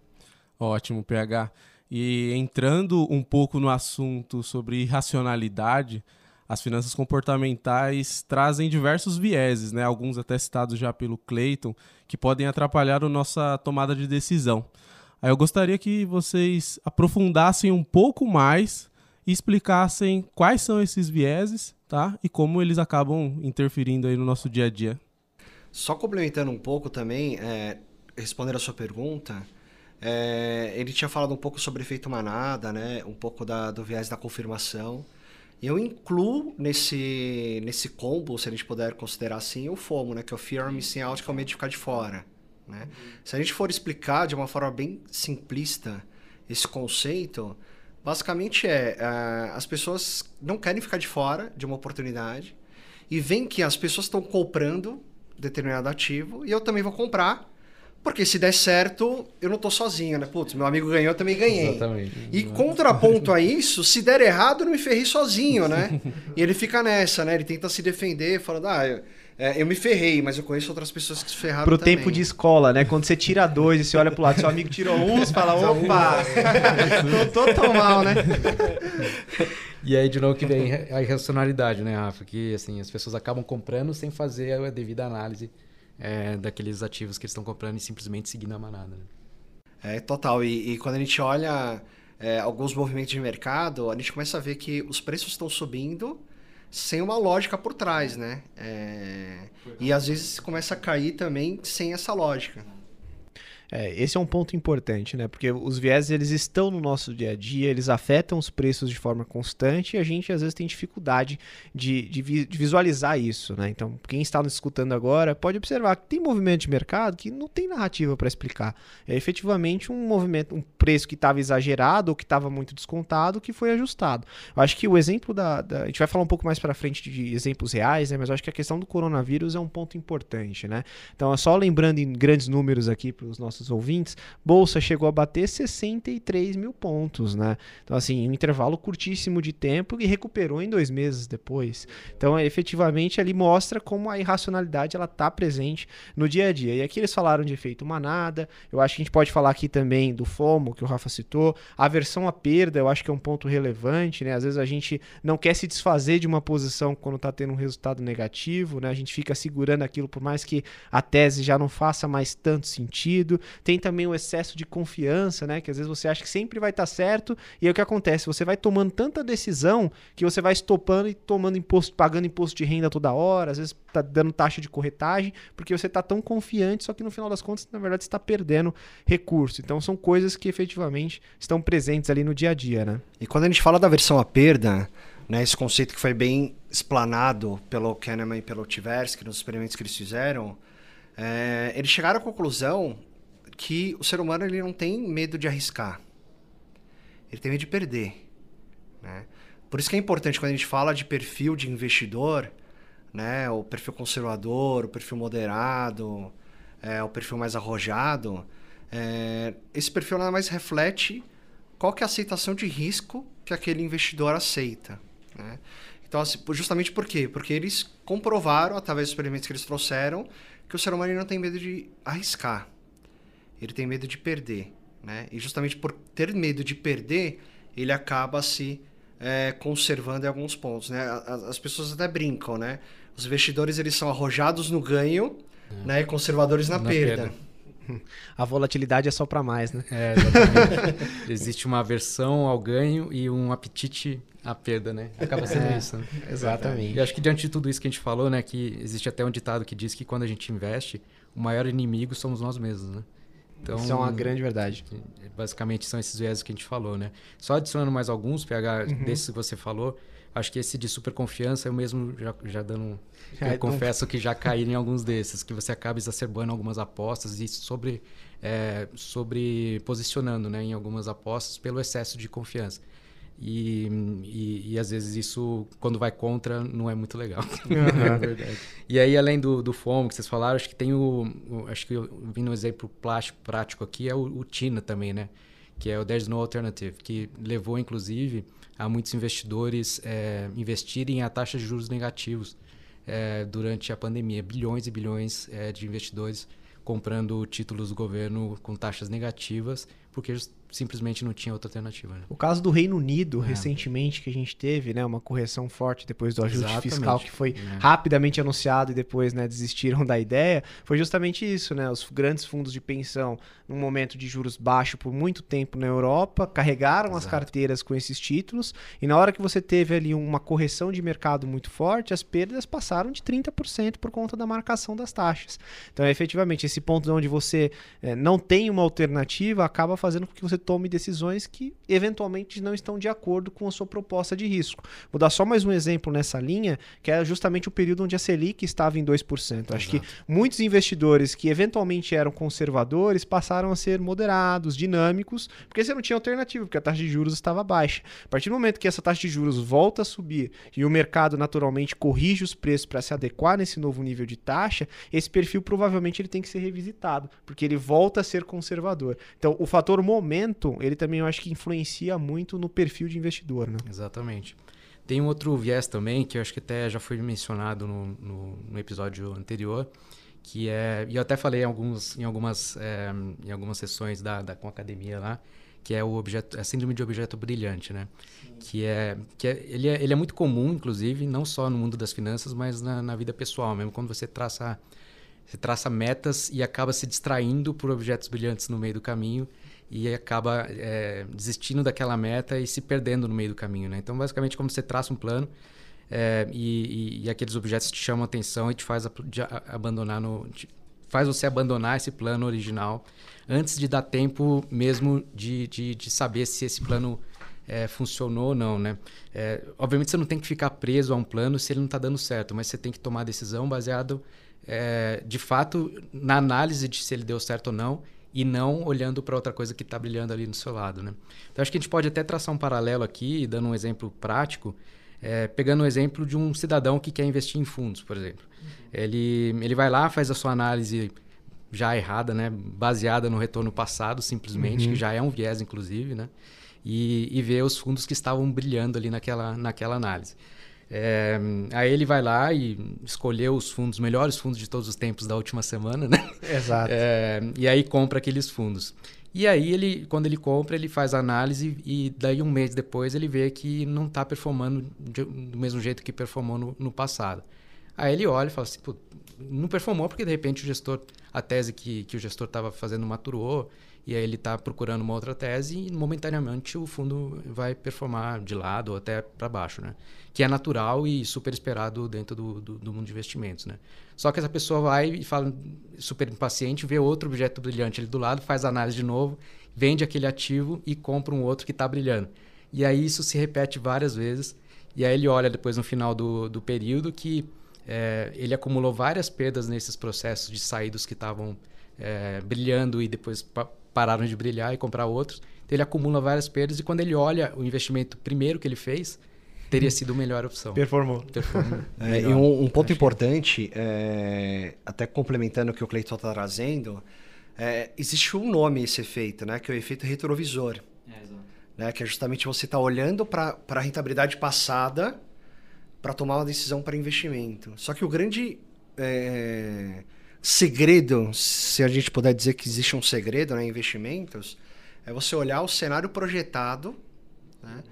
Ótimo, PH. E entrando um pouco no assunto sobre irracionalidade, as finanças comportamentais trazem diversos vieses, né? alguns até citados já pelo Clayton, que podem atrapalhar a nossa tomada de decisão. Aí eu gostaria que vocês aprofundassem um pouco mais e explicassem quais são esses vieses tá? e como eles acabam interferindo aí no nosso dia a dia. Só complementando um pouco também, é, responder a sua pergunta, É, ele tinha falado um pouco sobre efeito manada, né? Um pouco da, do viés da confirmação. Eu incluo nesse, nesse combo, se a gente puder considerar assim, o FOMO, né? Que é o Fear of Missing Out, que é o medo de ficar de fora. Né? Se a gente for explicar de uma forma bem simplista esse conceito, basicamente é uh, as pessoas não querem ficar de fora de uma oportunidade e veem que as pessoas estão comprando determinado ativo e eu também vou comprar porque se der certo, eu não tô sozinho, né? Putz, meu amigo ganhou, eu também ganhei. Exatamente. E contraponto a isso, se der errado, eu não me ferrei sozinho, né? [laughs] E ele fica nessa, né? Ele tenta se defender, falando, ah, eu, é, eu me ferrei, mas eu conheço outras pessoas que se ferraram Pro também. tempo de escola, né? Quando você tira dois e você olha pro lado, seu amigo tirou um, você fala, opa, não [laughs] tô tão mal, né? [laughs] E aí, de novo, que vem a irracionalidade, né, Rafa? Que, assim, as pessoas acabam comprando sem fazer a devida análise é, daqueles ativos que eles estão comprando e simplesmente seguindo a manada. Né? É, total. E, e, quando a gente olha é, alguns movimentos de mercado, a gente começa a ver que os preços estão subindo sem uma lógica por trás, né? É... E às vezes começa a cair também sem essa lógica. É, esse é um ponto importante, né? Porque os viés eles estão no nosso dia a dia, eles afetam os preços de forma constante e a gente às vezes tem dificuldade de, de, vi, de visualizar isso, né? Então, quem está nos escutando agora pode observar que tem movimento de mercado que não tem narrativa para explicar. É efetivamente um movimento, um preço que estava exagerado ou que estava muito descontado que foi ajustado. Eu acho que o exemplo da, da, A gente vai falar um pouco mais para frente de exemplos reais, né? Mas eu acho que a questão do coronavírus é um ponto importante, né? Então, é só lembrando em grandes números aqui para os nossos nossos ouvintes, Bolsa chegou a bater 63 mil pontos, né? Então, assim, um intervalo curtíssimo de tempo e recuperou em dois meses depois. Então, efetivamente, ali mostra como a irracionalidade ela está presente no dia a dia. E aqui eles falaram de efeito manada, eu acho que a gente pode falar aqui também do FOMO, que o Rafa citou, a aversão à perda, eu acho que é um ponto relevante, né? Às vezes a gente não quer se desfazer de uma posição quando está tendo um resultado negativo, né? A gente fica segurando aquilo por mais que a tese já não faça mais tanto sentido. Tem também o excesso de confiança, né? Que às vezes você acha que sempre vai estar tá certo e aí o que acontece? Você vai tomando tanta decisão que você vai estopando e tomando imposto, pagando imposto de renda toda hora, às vezes tá dando taxa de corretagem, porque você está tão confiante, só que no final das contas, na verdade, está perdendo recurso. Então são coisas que efetivamente estão presentes ali no dia a dia, né? E quando a gente fala da versão à perda, né, esse conceito que foi bem explanado pelo Kahneman e pelo Tversky nos experimentos que eles fizeram, é, eles chegaram à conclusão que o ser humano ele não tem medo de arriscar. Ele tem medo de perder. Né? Por isso que é importante quando a gente fala de perfil de investidor, né, o perfil conservador, o perfil moderado, é, o perfil mais arrojado, é, esse perfil nada mais reflete qual que é a aceitação de risco que aquele investidor aceita. Né? Então, assim, justamente por quê? Porque eles comprovaram, através dos experimentos que eles trouxeram, que o ser humano não tem medo de arriscar ele tem medo de perder. Né? E justamente por ter medo de perder, ele acaba se é, conservando em alguns pontos. Né? As, as, pessoas até brincam, né? Os investidores eles são arrojados no ganho é. né? e conservadores na, na perda. perda. [laughs] A volatilidade é só para mais, né? É, exatamente. [laughs] Existe uma aversão ao ganho e um apetite à perda, né? Acaba sendo é, isso. Né? Exatamente. E acho que diante de tudo isso que a gente falou, né, que existe até um ditado que diz que quando a gente investe, o maior inimigo somos nós mesmos, né? Então, Isso é uma grande verdade. Basicamente são esses viés que a gente falou, né? Só adicionando mais alguns, PH, uhum. desses que você falou, acho que esse de super confiança eu mesmo já, já dando. [laughs] Eu então... confesso que já caí em alguns desses, que você acaba exacerbando algumas apostas e sobre, é, sobre posicionando né, em algumas apostas pelo excesso de confiança. E, e, e, às vezes isso, quando vai contra, não é muito legal. [laughs] Uhum. é verdade. E aí, além do, do FOMO que vocês falaram, acho que tem o. o acho que eu vim no exemplo plástico, prático aqui, é o, o, TINA também, né? Que é o There's No Alternative, que levou, inclusive, a muitos investidores é, investirem a taxas de juros negativos é, durante a pandemia. Bilhões e bilhões é, de investidores comprando títulos do governo com taxas negativas porque simplesmente não tinha outra alternativa. Né? O caso do Reino Unido, é. recentemente, que a gente teve, né, uma correção forte depois do ajuste Exatamente. fiscal que foi é. rapidamente anunciado e depois né, desistiram [laughs] da ideia, foi justamente isso, né? Os grandes fundos de pensão, num momento de juros baixos por muito tempo na Europa, carregaram Exato. as carteiras com esses títulos e na hora que você teve ali uma correção de mercado muito forte, as perdas passaram de 30% por conta da marcação das taxas. Então, efetivamente, esse ponto onde você é, não tem uma alternativa acaba fazendo com que você tome decisões que eventualmente não estão de acordo com a sua proposta de risco. Vou dar só mais um exemplo nessa linha, que é justamente o período onde a Selic estava em 2%. Exato. Acho que muitos investidores que eventualmente eram conservadores passaram a ser moderados, dinâmicos, porque você não tinha alternativa, porque a taxa de juros estava baixa. A partir do momento que essa taxa de juros volta a subir e o mercado naturalmente corrige os preços para se adequar nesse novo nível de taxa, esse perfil provavelmente ele tem que ser revisitado, porque ele volta a ser conservador. Então, o fator momento, ele também eu acho que influencia muito no perfil de investidor, né? Exatamente. Tem um outro viés também, que eu acho que até já foi mencionado no, no, no episódio anterior, que é, e eu até falei em, alguns, em, algumas, é, em algumas sessões da, da, com a academia lá, que é o objeto, a síndrome de objeto brilhante, né? Que é, que é, ele é, ele é muito comum, inclusive, não só no mundo das finanças, mas na, na vida pessoal, mesmo quando você traça, você traça metas e acaba se distraindo por objetos brilhantes no meio do caminho e acaba é, desistindo daquela meta e se perdendo no meio do caminho, né? Então, basicamente, como você traça um plano é, e, e, e, aqueles objetos te chamam a atenção e te faz a, a, abandonar no, te faz você abandonar esse plano original antes de dar tempo mesmo de, de, de saber se esse plano é, funcionou ou não, né? É, obviamente você não tem que ficar preso a um plano se ele não está dando certo, mas você tem que tomar a decisão baseado é, de fato na análise de se ele deu certo ou não e não olhando para outra coisa que está brilhando ali no seu lado, né? Então acho que a gente pode até traçar um paralelo aqui, dando um exemplo prático, é, pegando o exemplo de um cidadão que quer investir em fundos, por exemplo. Uhum. Ele, ele vai lá, faz a sua análise já errada, né? baseada no retorno passado, simplesmente, uhum. que já é um viés, inclusive, né? e, e vê os fundos que estavam brilhando ali naquela, naquela análise. É, aí ele vai lá e escolheu os fundos, melhores fundos de todos os tempos da última semana, né? Exato. É, e aí compra aqueles fundos. E aí ele, quando ele compra, ele faz a análise e daí um mês depois ele vê que não está performando de, do mesmo jeito que performou no, no passado. Aí ele olha e fala assim, não performou porque de repente o gestor, a tese que, que o gestor estava fazendo maturou e aí ele está procurando uma outra tese e momentaneamente o fundo vai performar de lado ou até para baixo, né? Que é natural e super esperado dentro do, do, do, mundo de investimentos, né? Só que essa pessoa vai e fala super impaciente, vê outro objeto brilhante ali do lado, faz análise de novo, vende aquele ativo e compra um outro que está brilhando. E aí isso se repete várias vezes e aí ele olha depois no final do, do período que é, ele acumulou várias perdas nesses processos de saídos que estavam é, brilhando e depois pararam de brilhar e comprar outros. Então ele acumula várias perdas e quando ele olha o investimento primeiro que ele fez, teria sido a melhor opção. Performou. Performou. [laughs] É, e um, um ponto importante, é, até complementando o que o Cleiton está trazendo, é, existe um nome esse efeito, né, que é o efeito retrovisor. É, né, que é justamente você estar tá olhando para a rentabilidade passada para tomar uma decisão para investimento. Só que o grande é, segredo, se a gente puder dizer que existe um segredo né, investimentos, é você olhar o cenário projetado, né,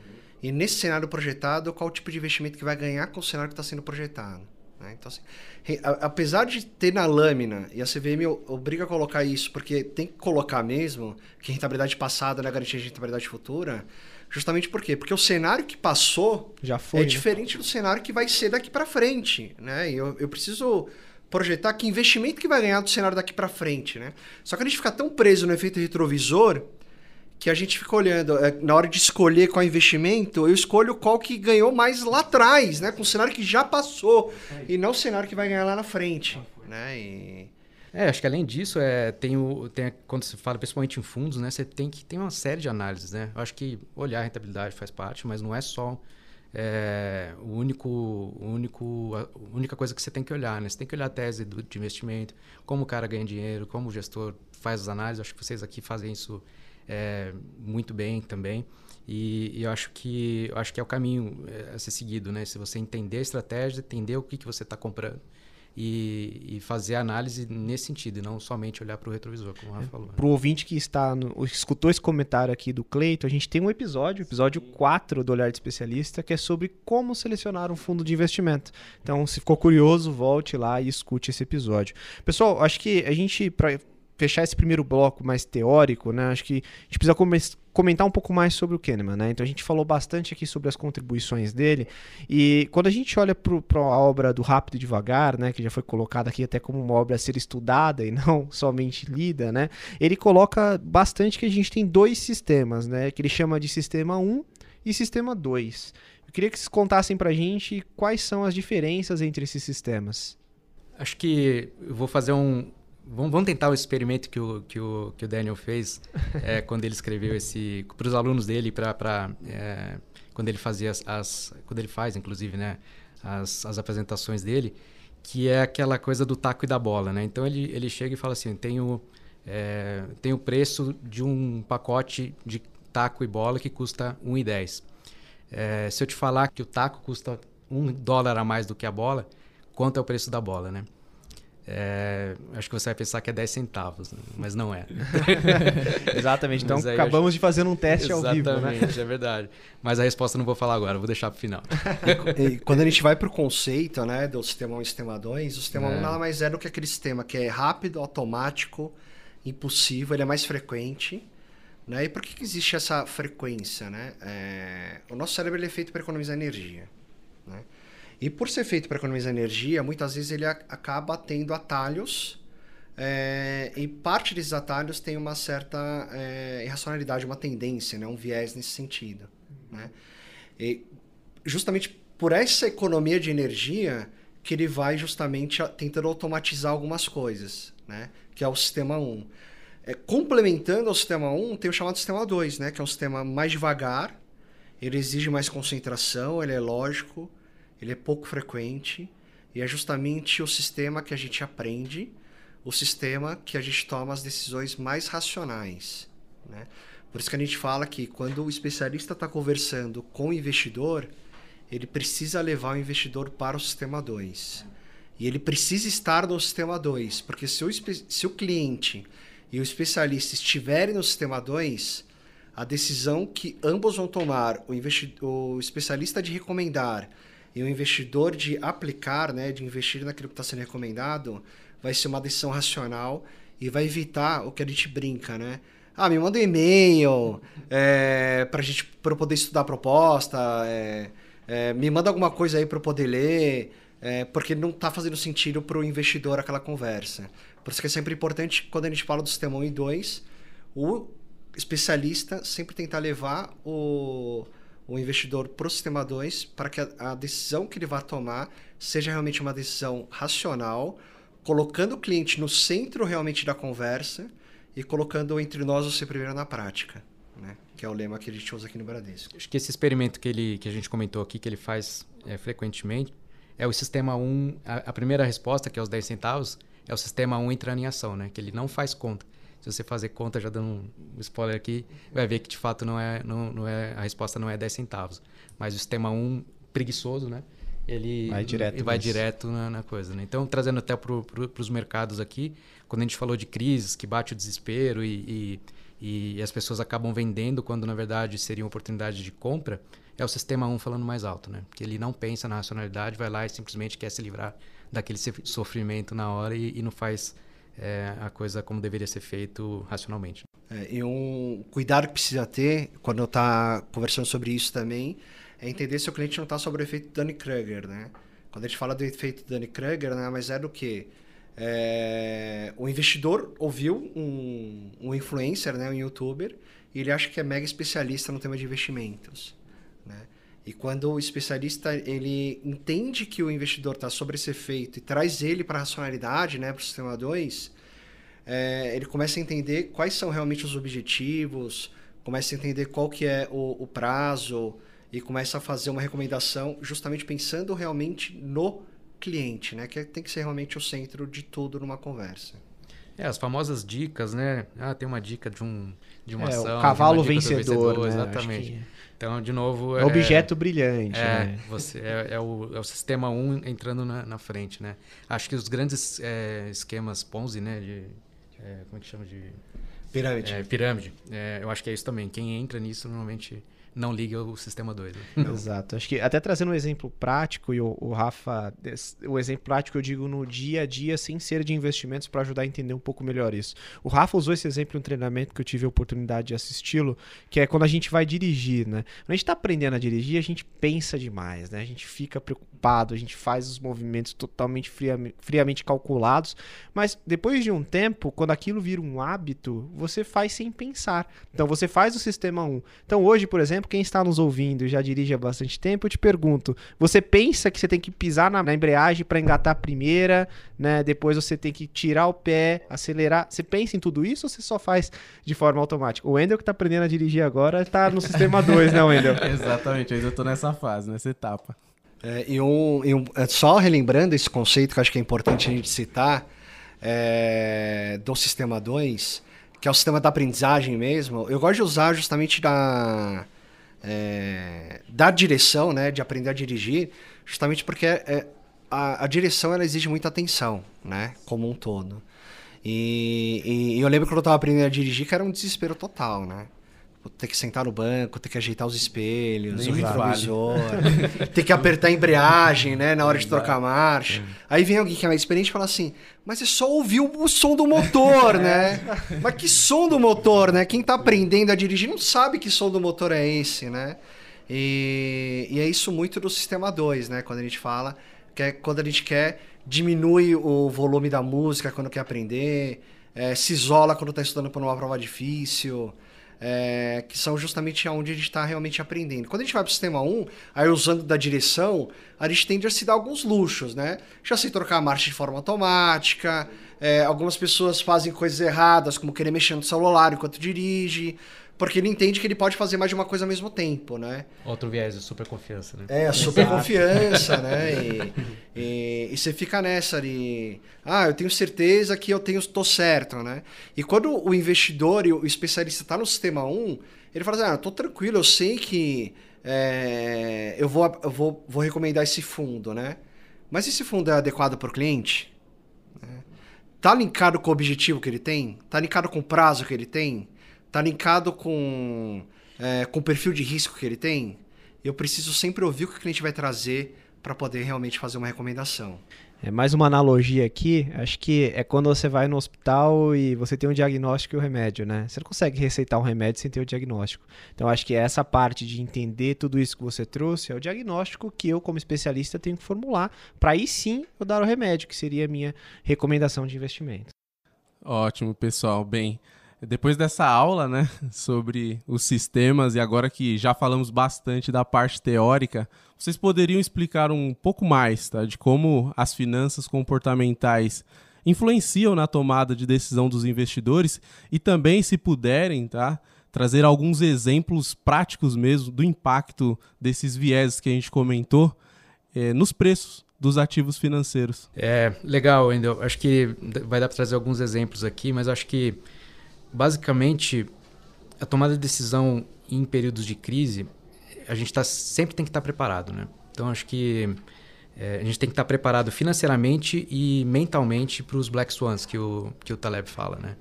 e nesse cenário projetado, qual o tipo de investimento que vai ganhar com o cenário que está sendo projetado. Né? Então, assim, apesar de ter na lâmina, e a CVM obriga a colocar isso, porque tem que colocar mesmo que rentabilidade passada não é garantia de rentabilidade futura, justamente por quê? Porque o cenário que passou Já foi, é né? diferente do cenário que vai ser daqui para frente. Né? E eu, eu preciso projetar que investimento que vai ganhar do cenário daqui para frente, né? Só que a gente fica tão preso no efeito retrovisor que a gente fica olhando, é, na hora de escolher qual investimento, eu escolho qual que ganhou mais lá atrás, né? Com o cenário que já passou, e não o cenário que vai ganhar lá na frente, né? E... É, acho que além disso, é, tem o, tem, quando você fala principalmente em fundos, né? Você tem que ter uma série de análises, né? Eu acho que olhar a rentabilidade faz parte, mas não é só é, o único, o único, a única coisa que você tem que olhar, né? Você tem que olhar a tese do, de investimento, como o cara ganha dinheiro, como o gestor faz as análises. Acho que vocês aqui fazem isso é, muito bem também. E, e, eu acho que eu acho que é o caminho é, a ser seguido, né? Se você entender a estratégia, entender o que, que você está comprando, e, e fazer análise nesse sentido, e não somente olhar para o retrovisor, como o Rafa falou. Né? Para o ouvinte que está no, escutou esse comentário aqui do Cleito, a gente tem um episódio, episódio 4 do Olhar de Especialista, que é sobre como selecionar um fundo de investimento. Então, se ficou curioso, volte lá e escute esse episódio. Pessoal, acho que a gente, para fechar esse primeiro bloco mais teórico, né? Acho que a gente precisa comentar um pouco mais sobre o Kahneman, né? Então a gente falou bastante aqui sobre as contribuições dele e quando a gente olha para a obra do Rápido e Devagar, né? Que já foi colocada aqui até como uma obra a ser estudada [laughs] e não somente lida, né? Ele coloca bastante que a gente tem dois sistemas, né? Que ele chama de sistema 1 e sistema 2. Eu queria que vocês contassem para a gente quais são as diferenças entre esses sistemas. Acho que eu vou fazer um, Vamos, tentar o experimento que o, que o, que o Daniel fez [laughs] é, quando ele escreveu esse para os alunos dele para é, quando ele fazia as, as, quando ele faz inclusive né as, as apresentações dele que é aquela coisa do taco e da bola né? Então ele, ele chega e fala assim tenho é, tem o preço de um pacote de taco e bola que custa 1,10 é, se eu te falar que o taco custa um dólar a mais do que a bola quanto é o preço da bola né é, acho que você vai pensar que é 10 centavos, né? mas não é. [laughs] Exatamente. Então acabamos de fazer um teste ao vivo. Né? Exatamente, é verdade. Mas a resposta eu não vou falar agora, vou deixar para o final. e quando a gente vai para o conceito né, do sistema 1 e sistema 2, o sistema é. 1 nada mais é do que aquele sistema que é rápido, automático, impulsivo, ele é mais frequente. Né? E por que, que existe essa frequência? Né? É... O nosso cérebro é feito para economizar energia. E por ser feito para economizar energia, muitas vezes ele acaba tendo atalhos. É, e parte desses atalhos tem uma certa é, irracionalidade, uma tendência, né? um viés nesse sentido. Né? E justamente por essa economia de energia que ele vai justamente tentando automatizar algumas coisas, né? que é o sistema 1. É, complementando ao sistema 1, tem o chamado sistema 2, né? que é um sistema mais devagar, ele exige mais concentração, ele é lógico, ele é pouco frequente e é justamente o sistema que a gente aprende, o sistema que a gente toma as decisões mais racionais. Né? Por isso que a gente fala que quando o especialista está conversando com o investidor, ele precisa levar o investidor para o sistema 2. E ele precisa estar no sistema 2, porque se o, se o cliente e o especialista estiverem no sistema 2, a decisão que ambos vão tomar, o, o especialista de recomendar e o investidor de aplicar, né, de investir naquilo que está sendo recomendado, vai ser uma decisão racional e vai evitar o que a gente brinca, né? Ah, me manda um e-mail é, para gente para eu poder estudar a proposta, é, é, me manda alguma coisa aí para eu poder ler, é, porque não está fazendo sentido para o investidor aquela conversa. Por isso que é sempre importante, quando a gente fala do sistema 1 e 2, o especialista sempre tentar levar o, o investidor para o sistema 2 para que a, a, decisão que ele vai tomar seja realmente uma decisão racional, colocando o cliente no centro realmente da conversa e colocando entre nós o ser primeiro na prática, né? que é o lema que a gente usa aqui no Bradesco. Acho que esse experimento que, ele, que a gente comentou aqui, que ele faz é, frequentemente, é o sistema 1, um, a, a, primeira resposta, que é os 10 centavos, é o sistema 1 um entrando em ação, né? que ele não faz conta se você fazer conta, já dando um spoiler aqui, vai ver que de fato não é, não, não é a resposta não é 10 centavos. Mas o sistema 1, preguiçoso, né? Ele vai direto, vai direto na, na, coisa. Né? Então, trazendo até para pro, os mercados aqui, quando a gente falou de crises, que bate o desespero e, e, e as pessoas acabam vendendo quando na verdade seria uma oportunidade de compra, é o sistema 1 falando mais alto, né? Que ele não pensa na racionalidade, vai lá e simplesmente quer se livrar daquele sofrimento na hora e, e não faz é, a coisa como deveria ser feito racionalmente. É, e um cuidado que precisa ter quando eu está conversando sobre isso também é entender se o cliente não está sobre o efeito Dunning-Kruger, né? Quando a gente fala do efeito Dunning-Kruger, né, mas é do que é, o investidor ouviu um, um influencer, né, um youtuber, e ele acha que é mega especialista no tema de investimentos? E quando o especialista ele entende que o investidor está sobre esse efeito e traz ele para a racionalidade, né, para o sistema 2, é, ele começa a entender quais são realmente os objetivos, começa a entender qual que é o, o prazo e começa a fazer uma recomendação justamente pensando realmente no cliente, né, que tem que ser realmente o centro de tudo numa conversa. É, as famosas dicas, né? Ah, tem uma dica de um de uma é, ação, o cavalo vencedor, vencedor, né? exatamente. Que... Então, de novo, é objeto brilhante. É, né? você é, é, o, é o sistema 1 um entrando na, na, frente, né? Acho que os grandes é, esquemas Ponzi, né? De, é, como é que chama de pirâmide? É, pirâmide. eu acho que é isso também. Quem entra nisso normalmente não liga o sistema 2. Né? Exato. Acho que até trazendo um exemplo prático, e o, o, Rafa, o exemplo prático eu digo no dia a dia, sem ser de investimentos, para ajudar a entender um pouco melhor isso. O Rafa usou esse exemplo em um treinamento que eu tive a oportunidade de assisti-lo, que é quando a gente vai dirigir, né? Quando a gente está aprendendo a dirigir, a gente pensa demais, né? A gente fica preocupado, a gente faz os movimentos totalmente friamente, friamente calculados, mas depois de um tempo, quando aquilo vira um hábito, você faz sem pensar. Então você faz o sistema 1. Então hoje, por exemplo, exemplo, quem está nos ouvindo e já dirige há bastante tempo, eu te pergunto: você pensa que você tem que pisar na, na embreagem para engatar a primeira, né? Depois você tem que tirar o pé, acelerar. Você pensa em tudo isso ou você só faz de forma automática? O Wendel que está aprendendo a dirigir agora está no sistema [laughs] 2, né, Wendel? Exatamente, eu ainda estou nessa fase, nessa etapa. É, e um, e um, é, só relembrando esse conceito que eu acho que é importante a gente citar é, do sistema 2, que é o sistema da aprendizagem mesmo, eu gosto de usar justamente da é, da direção, né, de aprender a dirigir, justamente porque é, a, a, direção ela exige muita atenção, né, como um todo. E, e, e eu lembro quando eu estava aprendendo a dirigir que era um desespero total, né? Ter que sentar no banco, ter que ajeitar os espelhos, Nem o retrovisor, ter que apertar a embreagem, né, na hora de trocar a marcha. Aí vem alguém que é mais experiente e fala assim: "Mas é só ouvir o som do motor, né? Mas que som do motor, né? Quem tá aprendendo a dirigir não sabe que som do motor é esse, né? E, e é isso muito do sistema 2, né, quando a gente fala que é quando a gente quer diminui o volume da música quando quer aprender, é, se isola quando está estudando para uma prova difícil é, que são justamente onde a gente está realmente aprendendo. Quando a gente vai para o sistema 1, aí usando da direção, a gente tende a se dar alguns luxos, né? Já sei trocar a marcha de forma automática, é, algumas pessoas fazem coisas erradas, como querer mexer no celular enquanto dirige, porque ele entende que ele pode fazer mais de uma coisa ao mesmo tempo, né? Outro viés, a super confiança, né? É, a super confiança, né? [laughs] E, e, e, você fica nessa de, ah, eu tenho certeza que eu tenho, tô certo, né? E quando o investidor e o especialista está no sistema 1, ele fala assim, ah, tô tranquilo, eu sei que é, eu, vou, eu vou, vou recomendar esse fundo, né? Mas esse fundo é adequado para o cliente? Né? Tá linkado com o objetivo que ele tem? Tá linkado com o prazo que ele tem? Tá linkado com, é, com o perfil de risco que ele tem, eu preciso sempre ouvir o que o cliente vai trazer para poder realmente fazer uma recomendação. É mais uma analogia aqui, acho que é quando você vai no hospital e você tem um diagnóstico e o um remédio, né? Você não consegue receitar um remédio sem ter o diagnóstico. Então acho que essa parte de entender tudo isso que você trouxe é o diagnóstico que eu, como especialista, tenho que formular para aí sim eu dar o remédio, que seria a minha recomendação de investimento. Ótimo, pessoal. Bem, depois dessa aula, né, [laughs] sobre os sistemas e agora que já falamos bastante da parte teórica, vocês poderiam explicar um pouco mais, tá, de como as finanças comportamentais influenciam na tomada de decisão dos investidores e também, se puderem, tá, trazer alguns exemplos práticos mesmo do impacto desses vieses que a gente comentou eh, nos preços dos ativos financeiros. É legal, ainda. Acho que vai dar para trazer alguns exemplos aqui, mas acho que basicamente, a tomada de decisão em períodos de crise, a gente tá, sempre tem que estar tá preparado, né? Então, acho que é, a gente tem que estar tá preparado financeiramente e mentalmente para os Black Swans que o, que o Taleb fala, né?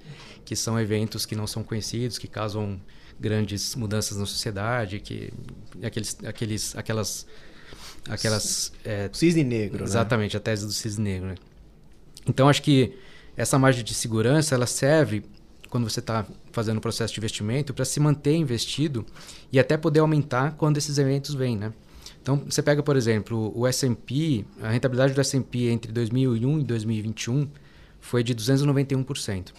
Que são eventos que não são conhecidos, que causam grandes mudanças na sociedade, que aqueles, aqueles, aquelas, aquelas é, cisne negro, né? exatamente né? a tese do cisne negro. Né? Então acho que essa margem de segurança ela serve quando você está fazendo o processo de investimento para se manter investido e até poder aumentar quando esses eventos vêm, né? Então, você pega, por exemplo, o S&P, a rentabilidade do S&P entre 2001 e 2021 foi de 291%.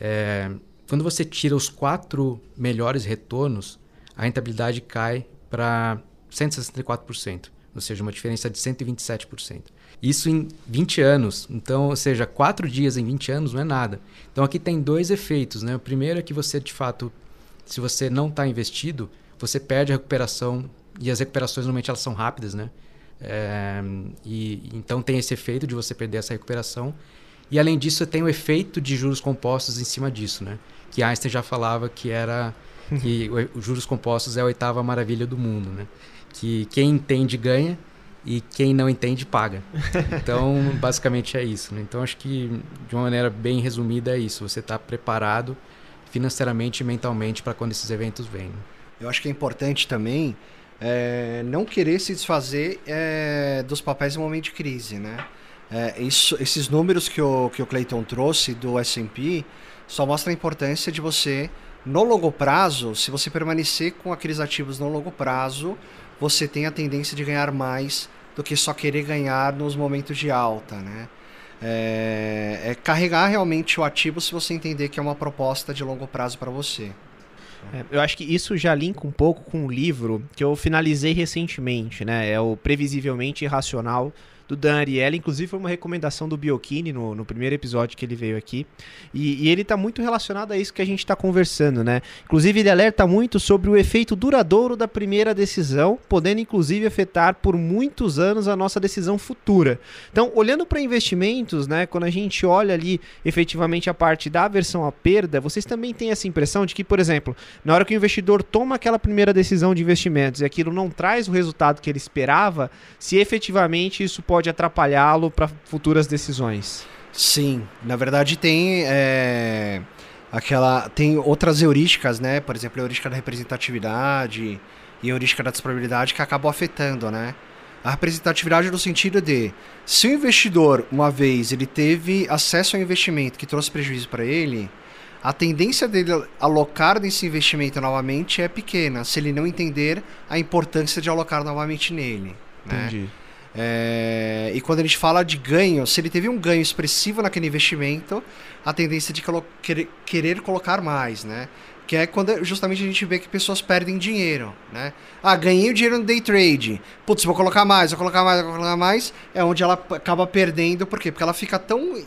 É, quando você tira os quatro melhores retornos, a rentabilidade cai para 164%, ou seja, uma diferença de 127%. Isso em 20 anos. Então, ou seja, quatro dias em 20 anos não é nada. Então aqui tem dois efeitos. Né? O primeiro é que você, de fato, se você não está investido, você perde a recuperação. E as recuperações normalmente elas são rápidas, né? É, e então tem esse efeito de você perder essa recuperação. E além disso, tem o efeito de juros compostos em cima disso, né? Que Einstein já falava que era que os juros compostos é a oitava maravilha do mundo, né? Que quem entende ganha e quem não entende paga. [laughs] Então, basicamente é isso. Né? Então, acho que de uma maneira bem resumida é isso. Você está preparado financeiramente e mentalmente para quando esses eventos vêm. Eu acho que é importante também é, não querer se desfazer é, dos papéis no momento de crise, né? É, isso, esses números que o, que o Clayton trouxe do S&P só mostra a importância de você, no longo prazo, se você permanecer com aqueles ativos no longo prazo, você tem a tendência de ganhar mais do que só querer ganhar nos momentos de alta, né? É, é carregar realmente o ativo se você entender que é uma proposta de longo prazo para você. É, eu acho que isso já linka um pouco com o livro que eu finalizei recentemente, né? É o Previsivelmente Irracional do Dan Ariely, inclusive foi uma recomendação do Biochini no, no primeiro episódio que ele veio aqui. E, e ele está muito relacionado a isso que a gente está conversando, né? Inclusive, ele alerta muito sobre o efeito duradouro da primeira decisão, podendo inclusive afetar por muitos anos a nossa decisão futura. Então, olhando para investimentos, né? Quando a gente olha ali efetivamente a parte da aversão à perda, vocês também têm essa impressão de que, por exemplo, na hora que o investidor toma aquela primeira decisão de investimentos e aquilo não traz o resultado que ele esperava, se efetivamente isso pode atrapalhá-lo para futuras decisões. Sim, na verdade tem é, aquela tem outras heurísticas, né? Por exemplo, a heurística da representatividade e a heurística da disponibilidade que acabam afetando, né? A representatividade no sentido de se o investidor uma vez ele teve acesso ao investimento que trouxe prejuízo para ele, a tendência dele alocar nesse investimento novamente é pequena, se ele não entender a importância de alocar novamente nele. Né? Entendi. É, e quando a gente fala de ganho, se ele teve um ganho expressivo naquele investimento, a tendência de querer, querer colocar mais, né? Que é quando justamente a gente vê que pessoas perdem dinheiro, né? Ah, ganhei o dinheiro no day trade. Putz, vou colocar mais, vou colocar mais, vou colocar mais. É onde ela acaba perdendo, por quê? Porque ela fica tão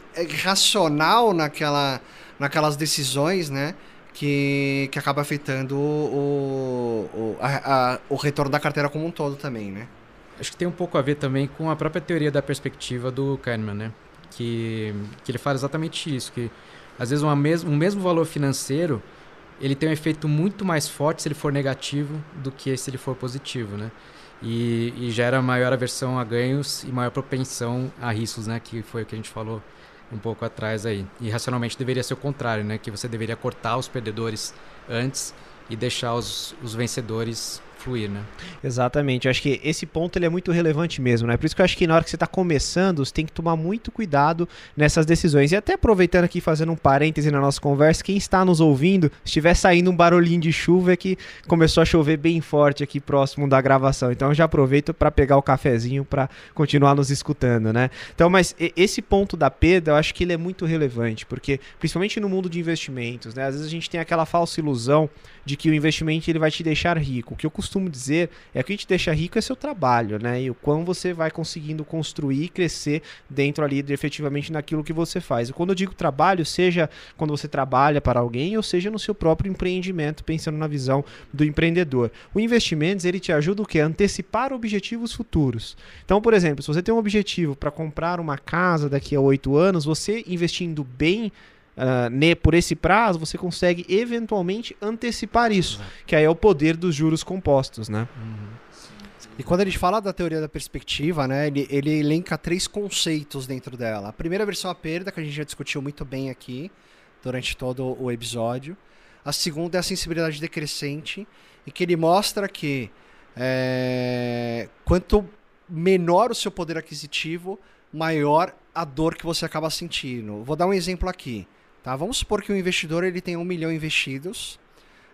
racional naquela, naquelas decisões, né? Que, que acaba afetando o, o, a, a, o retorno da carteira como um todo também, né? Acho que tem um pouco a ver também com a própria teoria da perspectiva do Kahneman, né? Que, que ele fala exatamente isso, que às vezes uma mes um mesmo valor financeiro ele tem um efeito muito mais forte se ele for negativo do que se ele for positivo, né? E, e gera maior aversão a ganhos e maior propensão a riscos, né? Que foi o que a gente falou um pouco atrás aí. E racionalmente deveria ser o contrário, né? Que você deveria cortar os perdedores antes e deixar os, os vencedores né? Exatamente. Eu acho que esse ponto ele é muito relevante mesmo, né? Por isso que eu acho que na hora que você está começando, você tem que tomar muito cuidado nessas decisões. E até aproveitando aqui, fazendo um parêntese na nossa conversa, quem está nos ouvindo, se estiver saindo um barulhinho de chuva, é que começou a chover bem forte aqui próximo da gravação. Então eu já aproveito para pegar o cafezinho para continuar nos escutando, né? Então, mas esse ponto da perda, eu acho que ele é muito relevante, porque principalmente no mundo de investimentos, né? Às vezes a gente tem aquela falsa ilusão de que o investimento ele vai te deixar rico. Que eu costumo dizer é que o que te deixa rico é seu trabalho, né? E o quão você vai conseguindo construir e crescer dentro ali de, efetivamente naquilo que você faz. E quando eu digo trabalho, seja quando você trabalha para alguém ou seja no seu próprio empreendimento, pensando na visão do empreendedor. O investimentos ele te ajuda o que? A antecipar objetivos futuros. Então, por exemplo, se você tem um objetivo para comprar uma casa daqui a oito anos, você investindo bem uh, por esse prazo, você consegue eventualmente antecipar isso, que aí é o poder dos juros compostos, né? Uhum. E quando gente fala da teoria da perspectiva, né, ele, ele elenca três conceitos dentro dela. A primeira versão é a perda, que a gente já discutiu muito bem aqui durante todo o episódio. A segunda é a sensibilidade decrescente, e que ele mostra que é, quanto menor o seu poder aquisitivo, maior a dor que você acaba sentindo. Vou dar um exemplo aqui. Tá? Vamos supor que o investidor ele tem um milhão investidos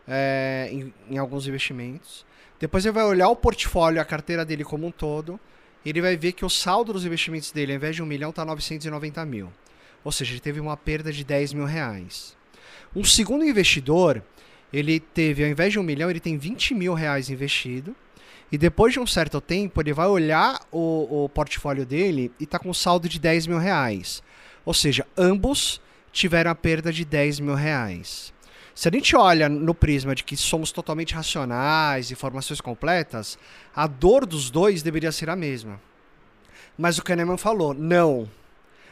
é, em, em, alguns investimentos. Depois ele vai olhar o portfólio, a carteira dele como um todo, ele vai ver que o saldo dos investimentos dele, ao invés de um milhão, está 990 mil. Ou seja, ele teve uma perda de 10 mil reais. Um segundo investidor, ele teve, ao invés de um milhão, ele tem 20 mil reais investido. E depois de um certo tempo, ele vai olhar o, o portfólio dele e está com um saldo de 10 mil reais. Ou seja, ambos tiveram a perda de 10 mil reais. Se a gente olha no prisma de que somos totalmente racionais, informações completas, a dor dos dois deveria ser a mesma. Mas o Kahneman falou, não.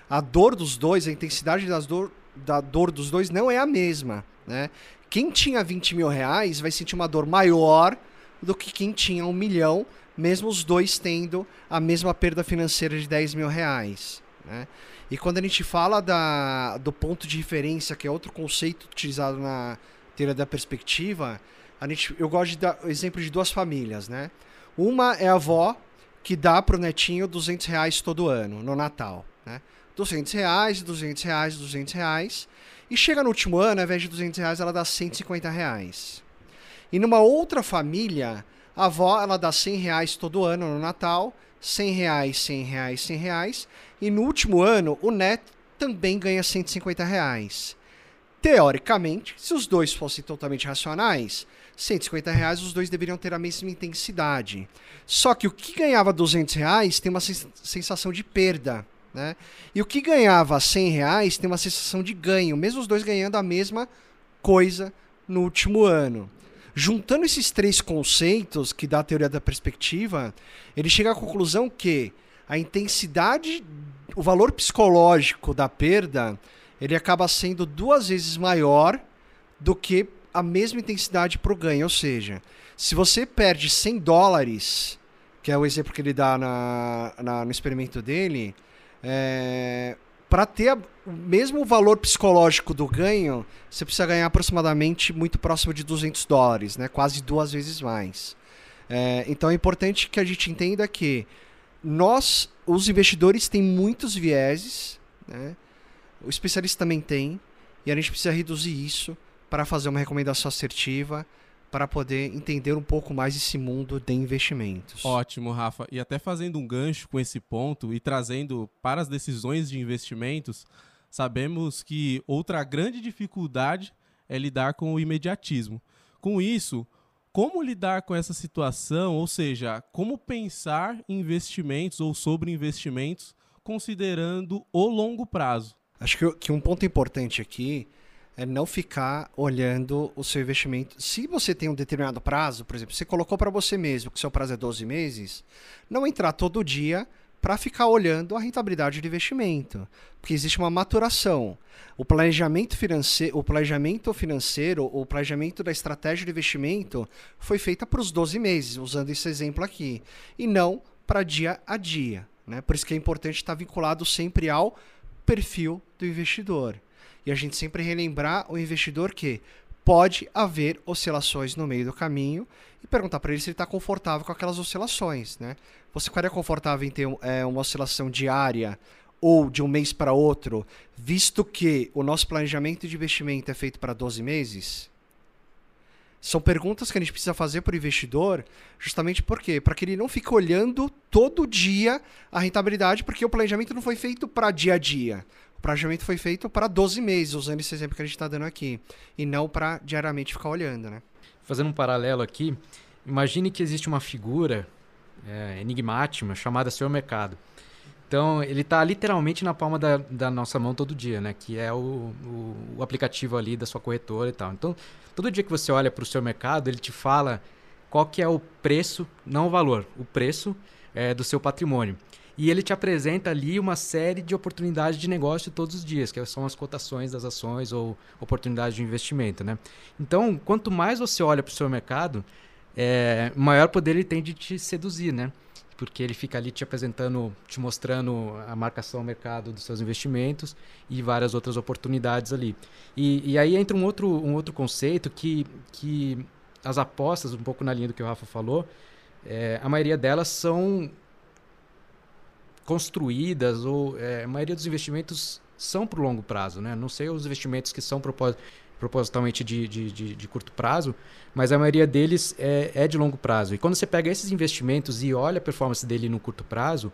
a dor dos dois, a intensidade dor, da dor dos dois não é a mesma, né? Quem tinha 20 mil reais vai sentir uma dor maior do que quem tinha um milhão, mesmo os dois tendo a mesma perda financeira de 10 mil reais. Né? E quando a gente fala da, do ponto de referência, que é outro conceito utilizado na teoria da perspectiva, a gente, eu gosto de dar o exemplo de duas famílias. Né? Uma é a avó que dá para o netinho 200 reais todo ano, no Natal. Né? 200 reais, 200 reais, 200 reais. E chega no último ano, ao invés de 200 reais, ela dá 150 reais. E numa outra família, a avó ela dá 100 reais todo ano no Natal, 100 reais, 100 reais, 100 reais. E no último ano, o neto também ganha 150 reais. Teoricamente, se os dois fossem totalmente racionais, 150 reais os dois deveriam ter a mesma intensidade. Só que o que ganhava 200 reais tem uma sensação de perda. Né? E o que ganhava 100 reais tem uma sensação de ganho, mesmo os dois ganhando a mesma coisa no último ano. Juntando esses três conceitos que dá a teoria da perspectiva, ele chega à conclusão que a intensidade, o valor psicológico da perda, ele acaba sendo duas vezes maior do que a mesma intensidade para o ganho. Ou seja, se você perde 100 dólares, que é o exemplo que ele dá na, na no experimento dele, é, para ter o mesmo valor psicológico do ganho, você precisa ganhar aproximadamente muito próximo de 200 dólares, né? quase duas vezes mais. É, então é importante que a gente entenda que nós, os investidores, têm muitos vieses, né? o especialista também tem, e a gente precisa reduzir isso para fazer uma recomendação assertiva para poder entender um pouco mais esse mundo de investimentos. Ótimo, Rafa. E até fazendo um gancho com esse ponto e trazendo para as decisões de investimentos, sabemos que outra grande dificuldade é lidar com o imediatismo. Com isso, como lidar com essa situação, ou seja, como pensar investimentos ou sobre investimentos considerando o longo prazo? Acho que, que um ponto importante aqui é não ficar olhando o seu investimento. Se você tem um determinado prazo, por exemplo, você colocou para você mesmo que seu prazo é 12 meses, não entrar todo dia para ficar olhando a rentabilidade do investimento, porque existe uma maturação. O planejamento financeiro, o planejamento financeiro, o planejamento da estratégia de investimento foi feita para os 12 meses, usando esse exemplo aqui, e não para dia a dia. Né? Por isso que é importante estar vinculado sempre ao perfil do investidor. E a gente sempre relembrar o investidor que pode haver oscilações no meio do caminho e perguntar para ele se ele está confortável com aquelas oscilações. Né? Você ficaria confortável em ter é, uma oscilação diária ou de um mês para outro, visto que o nosso planejamento de investimento é feito para 12 meses? São perguntas que a gente precisa fazer para o investidor, justamente por quê? Para que ele não fique olhando todo dia a rentabilidade, porque o planejamento não foi feito para dia a dia. O planejamento foi feito para 12 meses, usando esse exemplo que a gente está dando aqui, e não para diariamente ficar olhando, né? Fazendo um paralelo aqui, imagine que existe uma figura é, enigmática chamada Seu Mercado. Então, ele está literalmente na palma da, da, nossa mão todo dia, né? Que é o, o, o, aplicativo ali da sua corretora e tal. Então, todo dia que você olha para o seu mercado, ele te fala qual que é o preço, não o valor, o preço é, do seu patrimônio. E ele te apresenta ali uma série de oportunidades de negócio todos os dias, que são as cotações das ações ou oportunidades de investimento. Né? Então, quanto mais você olha para o seu mercado, é, maior poder ele tem de te seduzir, né? Porque ele fica ali te apresentando, te mostrando a marcação ao mercado dos seus investimentos e várias outras oportunidades ali. E, e aí entra um outro, um outro conceito que, que as apostas, um pouco na linha do que o Rafa falou, é, a maioria delas são construídas, ou é, a maioria dos investimentos são para o longo prazo. Né? Não sei os investimentos que são propositalmente de, de, de, de, curto prazo, mas a maioria deles é, é, de longo prazo. E quando você pega esses investimentos e olha a performance dele no curto prazo,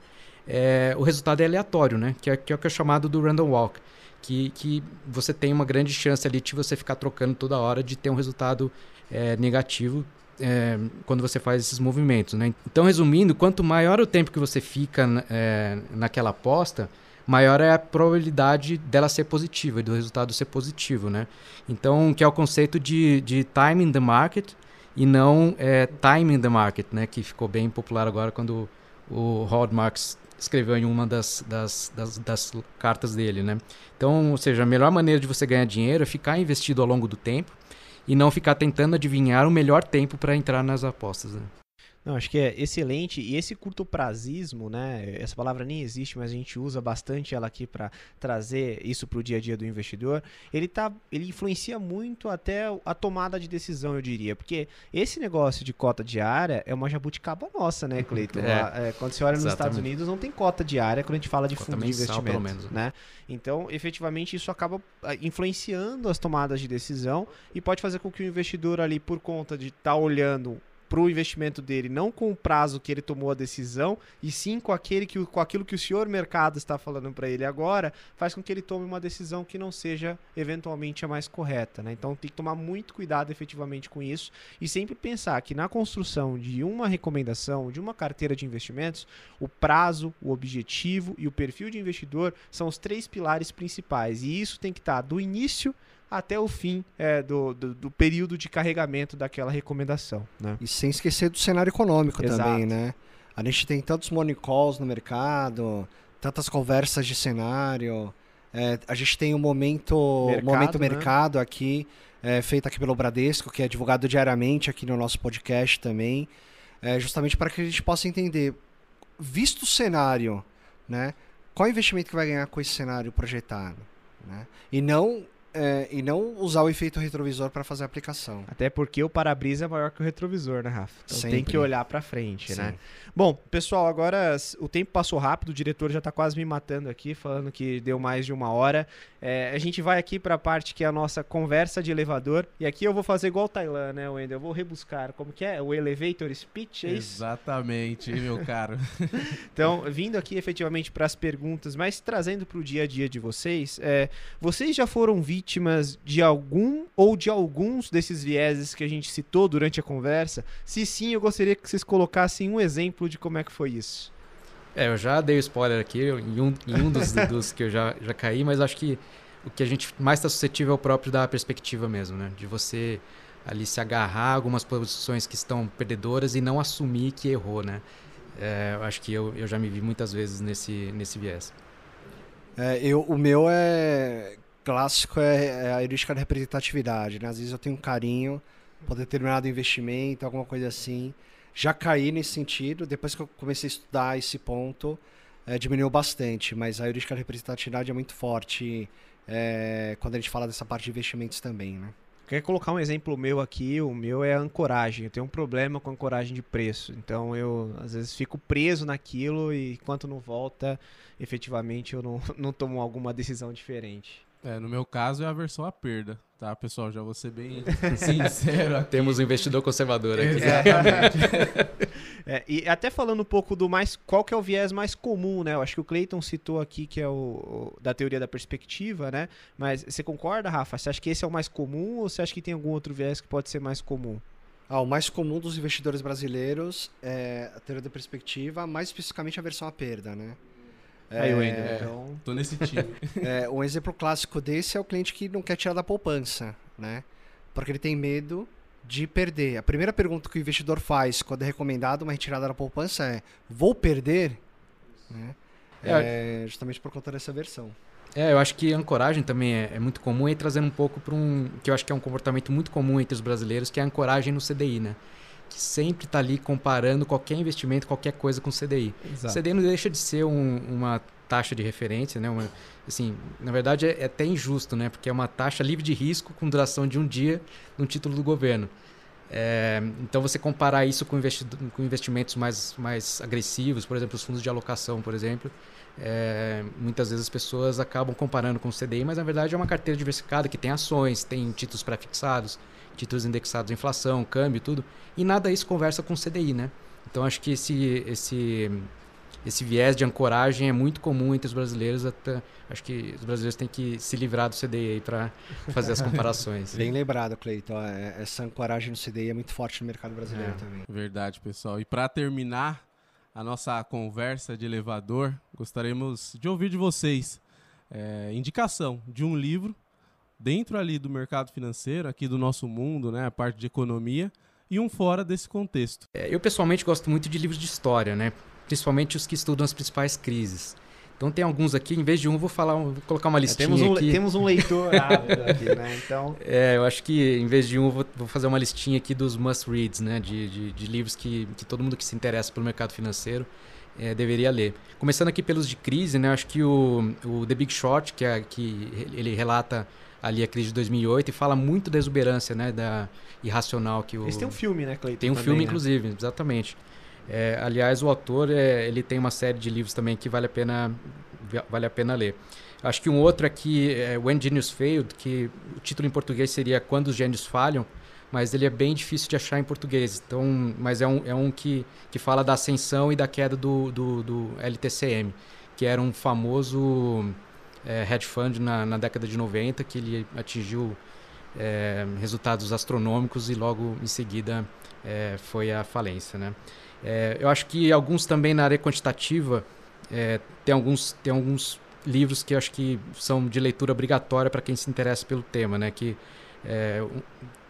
é, o resultado é aleatório, né? que, é, que é o que é chamado do random walk. Que, que você tem uma grande chance ali de você ficar trocando toda hora de ter um resultado é, negativo é, quando você faz esses movimentos. Né? Então, resumindo, quanto maior o tempo que você fica é, naquela aposta, maior é a probabilidade dela ser positiva e do resultado ser positivo. Né? Então, que é o conceito de, de time in the market e não é, time in the market, né? que ficou bem popular agora quando o Howard Marks escreveu em uma das, das, das, das, cartas dele, né? Então, ou seja, a melhor maneira de você ganhar dinheiro é ficar investido ao longo do tempo e não ficar tentando adivinhar o melhor tempo para entrar nas apostas. Né? Não, acho que é excelente. E esse curto prazismo, né? Essa palavra nem existe, mas a gente usa bastante ela aqui para trazer isso para o dia a dia do investidor. Ele tá, ele influencia muito até a tomada de decisão, eu diria, porque esse negócio de cota diária é uma jabuticaba nossa, né, Cleiton? É. É, quando você olha nos Exatamente. Estados Unidos, não tem cota diária quando a gente fala de fundo de investimento, pelo menos. né? Então, efetivamente, isso acaba ah, influenciando as tomadas de decisão e pode fazer com que o investidor ali, por conta de estar tá olhando para o investimento dele, não com o prazo que ele tomou a decisão, e sim com, aquele que, com aquilo que o senhor mercado está falando para ele agora, faz com que ele tome uma decisão que não seja eventualmente a mais correta. Né? Então tem que tomar muito cuidado efetivamente com isso e sempre pensar que na construção de uma recomendação, de uma carteira de investimentos, o prazo, o objetivo e o perfil de investidor são os três pilares principais. E isso tem que estar do início até o fim é, do, do, do, período de carregamento daquela recomendação. Né? E sem esquecer do cenário econômico Exato. também, né? A gente tem tantos money calls no mercado, tantas conversas de cenário. É, a gente tem o um momento mercado, momento né? mercado aqui, é, feito aqui pelo Bradesco, que é divulgado diariamente aqui no nosso podcast também, é, justamente para que a gente possa entender, visto o cenário, né, qual investimento que vai ganhar com esse cenário projetado. Né? E não é, e não usar o efeito retrovisor para fazer a aplicação. Até porque o para-brisa é maior que o retrovisor, né, Rafa? Então Sempre. tem que olhar para frente, né? Sim. né? Bom, pessoal, agora o tempo passou rápido, o diretor já está quase me matando aqui, falando que deu mais de uma hora. É, a gente vai aqui para a parte que é a nossa conversa de elevador. E aqui eu vou fazer igual o Tailan, né, Wendel? Eu vou rebuscar. Como que é? O elevator speech, é isso? Exatamente, meu caro. [laughs] então, vindo aqui efetivamente para as perguntas, mas trazendo para o dia a dia de vocês, é, vocês já foram vítimas de algum ou de alguns desses vieses que a gente citou durante a conversa? Se sim, eu gostaria que vocês colocassem um exemplo de como é que foi isso. É, eu já dei o spoiler aqui em um, em um dos, [laughs] dos que eu já, já caí, mas acho que o que a gente mais está suscetível é o próprio da perspectiva mesmo, né? De você ali se agarrar a algumas posições que estão perdedoras e não assumir que errou, né? É, eu acho que eu, eu já me vi muitas vezes nesse, nesse viés. É, eu, o meu é clássico é, é a heurística da representatividade, né? Às vezes eu tenho um carinho por determinado investimento, alguma coisa assim já caí nesse sentido. Depois que eu comecei a estudar esse ponto, é, diminuiu bastante. Mas a heurística da representatividade é muito forte é, quando a gente fala dessa parte de investimentos também, né? Quer colocar um exemplo meu aqui? O meu é a ancoragem. Eu tenho um problema com ancoragem de preço. Então eu às vezes fico preso naquilo e enquanto não volta, efetivamente eu não, [laughs] não tomo alguma decisão diferente. É, no meu caso é a versão à perda. Tá, pessoal, já vou ser bem [laughs] sincero. Aqui. Temos um investidor conservador aqui. Exatamente. [laughs] é, e até falando um pouco do mais, qual que é o viés mais comum, né? Eu acho que o Clayton citou aqui que é o, o, da teoria da perspectiva, né? Mas você concorda, Rafa? Você acha que esse é o mais comum ou você acha que tem algum outro viés que pode ser mais comum? Ah, o mais comum dos investidores brasileiros é a teoria da perspectiva, mais especificamente a versão à perda, né? Aí eu ainda, é, então... tô nesse time. [laughs] é, um exemplo clássico desse é o cliente que não quer tirar da poupança, né? Porque ele tem medo de perder. A primeira pergunta que o investidor faz quando é recomendado uma retirada da poupança é: vou perder? Né? É, é justamente por conta dessa versão. É, eu acho que ancoragem também é, é muito comum e trazendo um pouco para um que eu acho que é um comportamento muito comum entre os brasileiros, que é a ancoragem no CDI, né? Que sempre está ali comparando qualquer investimento, qualquer coisa com o CDI. Exato. O CDI não deixa de ser um, uma taxa de referência, né? Uma, assim, na verdade é, é, até injusto, né? Porque é uma taxa livre de risco com duração de um dia no título do governo. É, então você comparar isso com, investi com, investimentos mais, mais agressivos, por exemplo, os fundos de alocação, por exemplo, é, muitas vezes as pessoas acabam comparando com o CDI, mas na verdade é uma carteira diversificada que tem ações, tem títulos pré-fixados, títulos indexados à inflação, câmbio, tudo, e nada isso conversa com o CDI, né? Então acho que esse, esse, esse viés de ancoragem é muito comum entre os brasileiros. Até, acho que os brasileiros têm que se livrar do CDI para fazer as comparações. [laughs] Bem lembrado, Cleiton. É, essa ancoragem no CDI é muito forte no mercado brasileiro é, também. Verdade, pessoal. E para terminar a nossa conversa de elevador, gostaríamos de ouvir de vocês é, indicação de um livro dentro ali do mercado financeiro, aqui do nosso mundo, né, a parte de economia, e um fora desse contexto. É, eu pessoalmente gosto muito de livros de história, né? principalmente os que estudam as principais crises. Então tem alguns aqui, em vez de um, vou falar, vou colocar uma listinha temos um, aqui. Temos um leitor [laughs] aqui, né? Então... É, eu acho que em vez de um, vou, vou fazer uma listinha aqui dos must-reads, né? De, de, de, livros que, que todo mundo que se interessa pelo mercado financeiro é, deveria ler. Começando aqui pelos de crise, né? Acho que o, o The Big Short, que, é, que ele relata ali a crise de 2008 e fala muito da exuberância, né? Da irracional que o... Eles têm um filme, né, Cleiton? Tem um também, filme, né? inclusive, exatamente. É, aliás, o autor é, ele tem uma série de livros também que vale a pena vale a pena ler. Acho que um outro aqui é When Genius Failed, que o título em português seria Quando os Gênios Falham, mas ele é bem difícil de achar em português. Então, mas é um, é um que, que fala da ascensão e da queda do, do, do LTCM, que era um famoso é, hedge fund na, na década de 90, que ele atingiu é, resultados astronômicos e logo em seguida é, foi a falência. Né? Eu acho que alguns também na área quantitativa tem, alguns, tem alguns livros que acho que são de leitura obrigatória para quem se interessa pelo tema, né? Que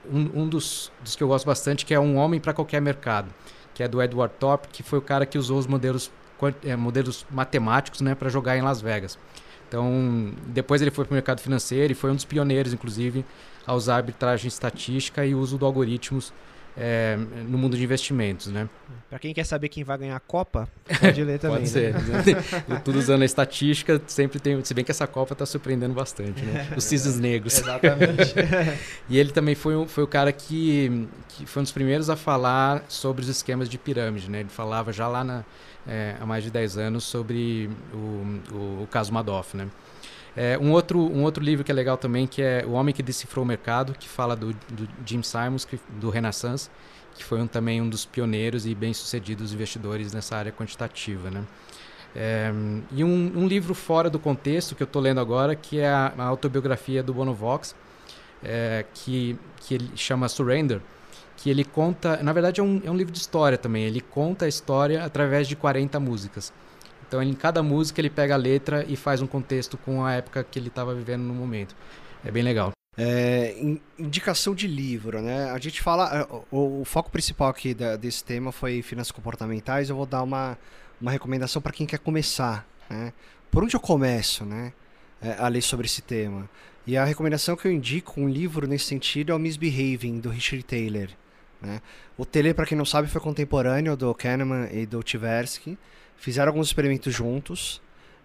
um, um dos, dos, que eu gosto bastante que é Um Homem para Qualquer Mercado, que é do Edward Thorpe, que foi o cara que usou os modelos, modelos matemáticos né, para jogar em Las Vegas. Então, depois ele foi para o mercado financeiro e foi um dos pioneiros, inclusive, a usar arbitragem estatística e uso de algoritmos é, no mundo de investimentos, né? Para quem quer saber quem vai ganhar a Copa, [laughs] pode ler também. pode ser. Né? [laughs] Tudo usando a estatística, sempre tem. Se bem que essa Copa está surpreendendo bastante, né? [laughs] Os cisnes negros. Exatamente. e ele também foi, foi o cara que, que foi um dos primeiros a falar sobre os esquemas de pirâmide, né? Ele falava já lá na, é, há mais de 10 anos sobre o, o, o caso Madoff, né? É, um, outro, um outro livro que é legal também, que é O Homem que Decifrou o Mercado, que fala do, do Jim Simons, que, do Renaissance, que foi um, também um dos pioneiros e bem-sucedidos investidores nessa área quantitativa. Né? É, e um, um, livro fora do contexto que eu estou lendo agora, que é a, a autobiografia do Bono Vox, é, que, que ele chama Surrender, que ele conta, na verdade é um, é um livro de história também, ele conta a história através de 40 músicas. Então, em cada música, ele pega a letra e faz um contexto com a época que ele estava vivendo no momento. É bem legal. É, indicação de livro, né? A gente fala. É, o, o foco principal aqui da, desse tema foi finanças comportamentais. Eu vou dar uma, uma recomendação para quem quer começar. Né? Por onde eu começo, né? É, a ler sobre esse tema. E a recomendação que eu indico, um livro nesse sentido, é o Misbehaving, do Richard Taylor. Né? O Taylor, para quem não sabe, foi contemporâneo do Kahneman e do Tversky fizeram alguns experimentos juntos.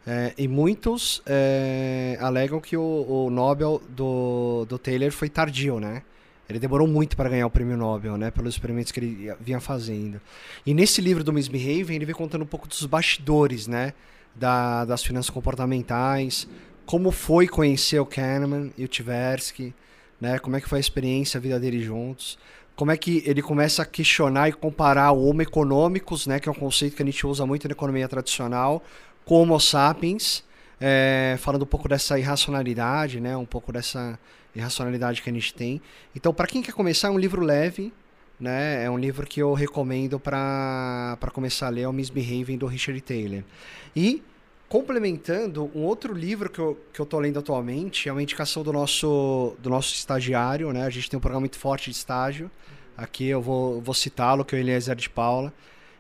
É, e muitos é, alegam que o, o, Nobel do, do Taylor foi tardio, né? Ele demorou muito para ganhar o prêmio Nobel, né? Pelos experimentos que ele vinha fazendo. E nesse livro do Misbehaving, ele vem contando um pouco dos bastidores, né? Da, das finanças comportamentais, como foi conhecer o Kahneman e o Tversky, né? Como é que foi a experiência, a vida deles juntos como é que ele começa a questionar e comparar o Homo econômicos, né, que é um conceito que a gente usa muito na economia tradicional, com o Homo sapiens, é, falando um pouco dessa irracionalidade, né, um pouco dessa irracionalidade que a gente tem. Então, para quem quer começar, é um livro leve, né, é um livro que eu recomendo para começar a ler, é o Misbehaving, do Richard Taylor. E complementando, um outro livro que eu, que eu tô lendo atualmente é uma indicação do nosso, do nosso estagiário, né? A gente tem um programa muito forte de estágio. Aqui eu vou, vou citá-lo, que é o Eliezer de Paula.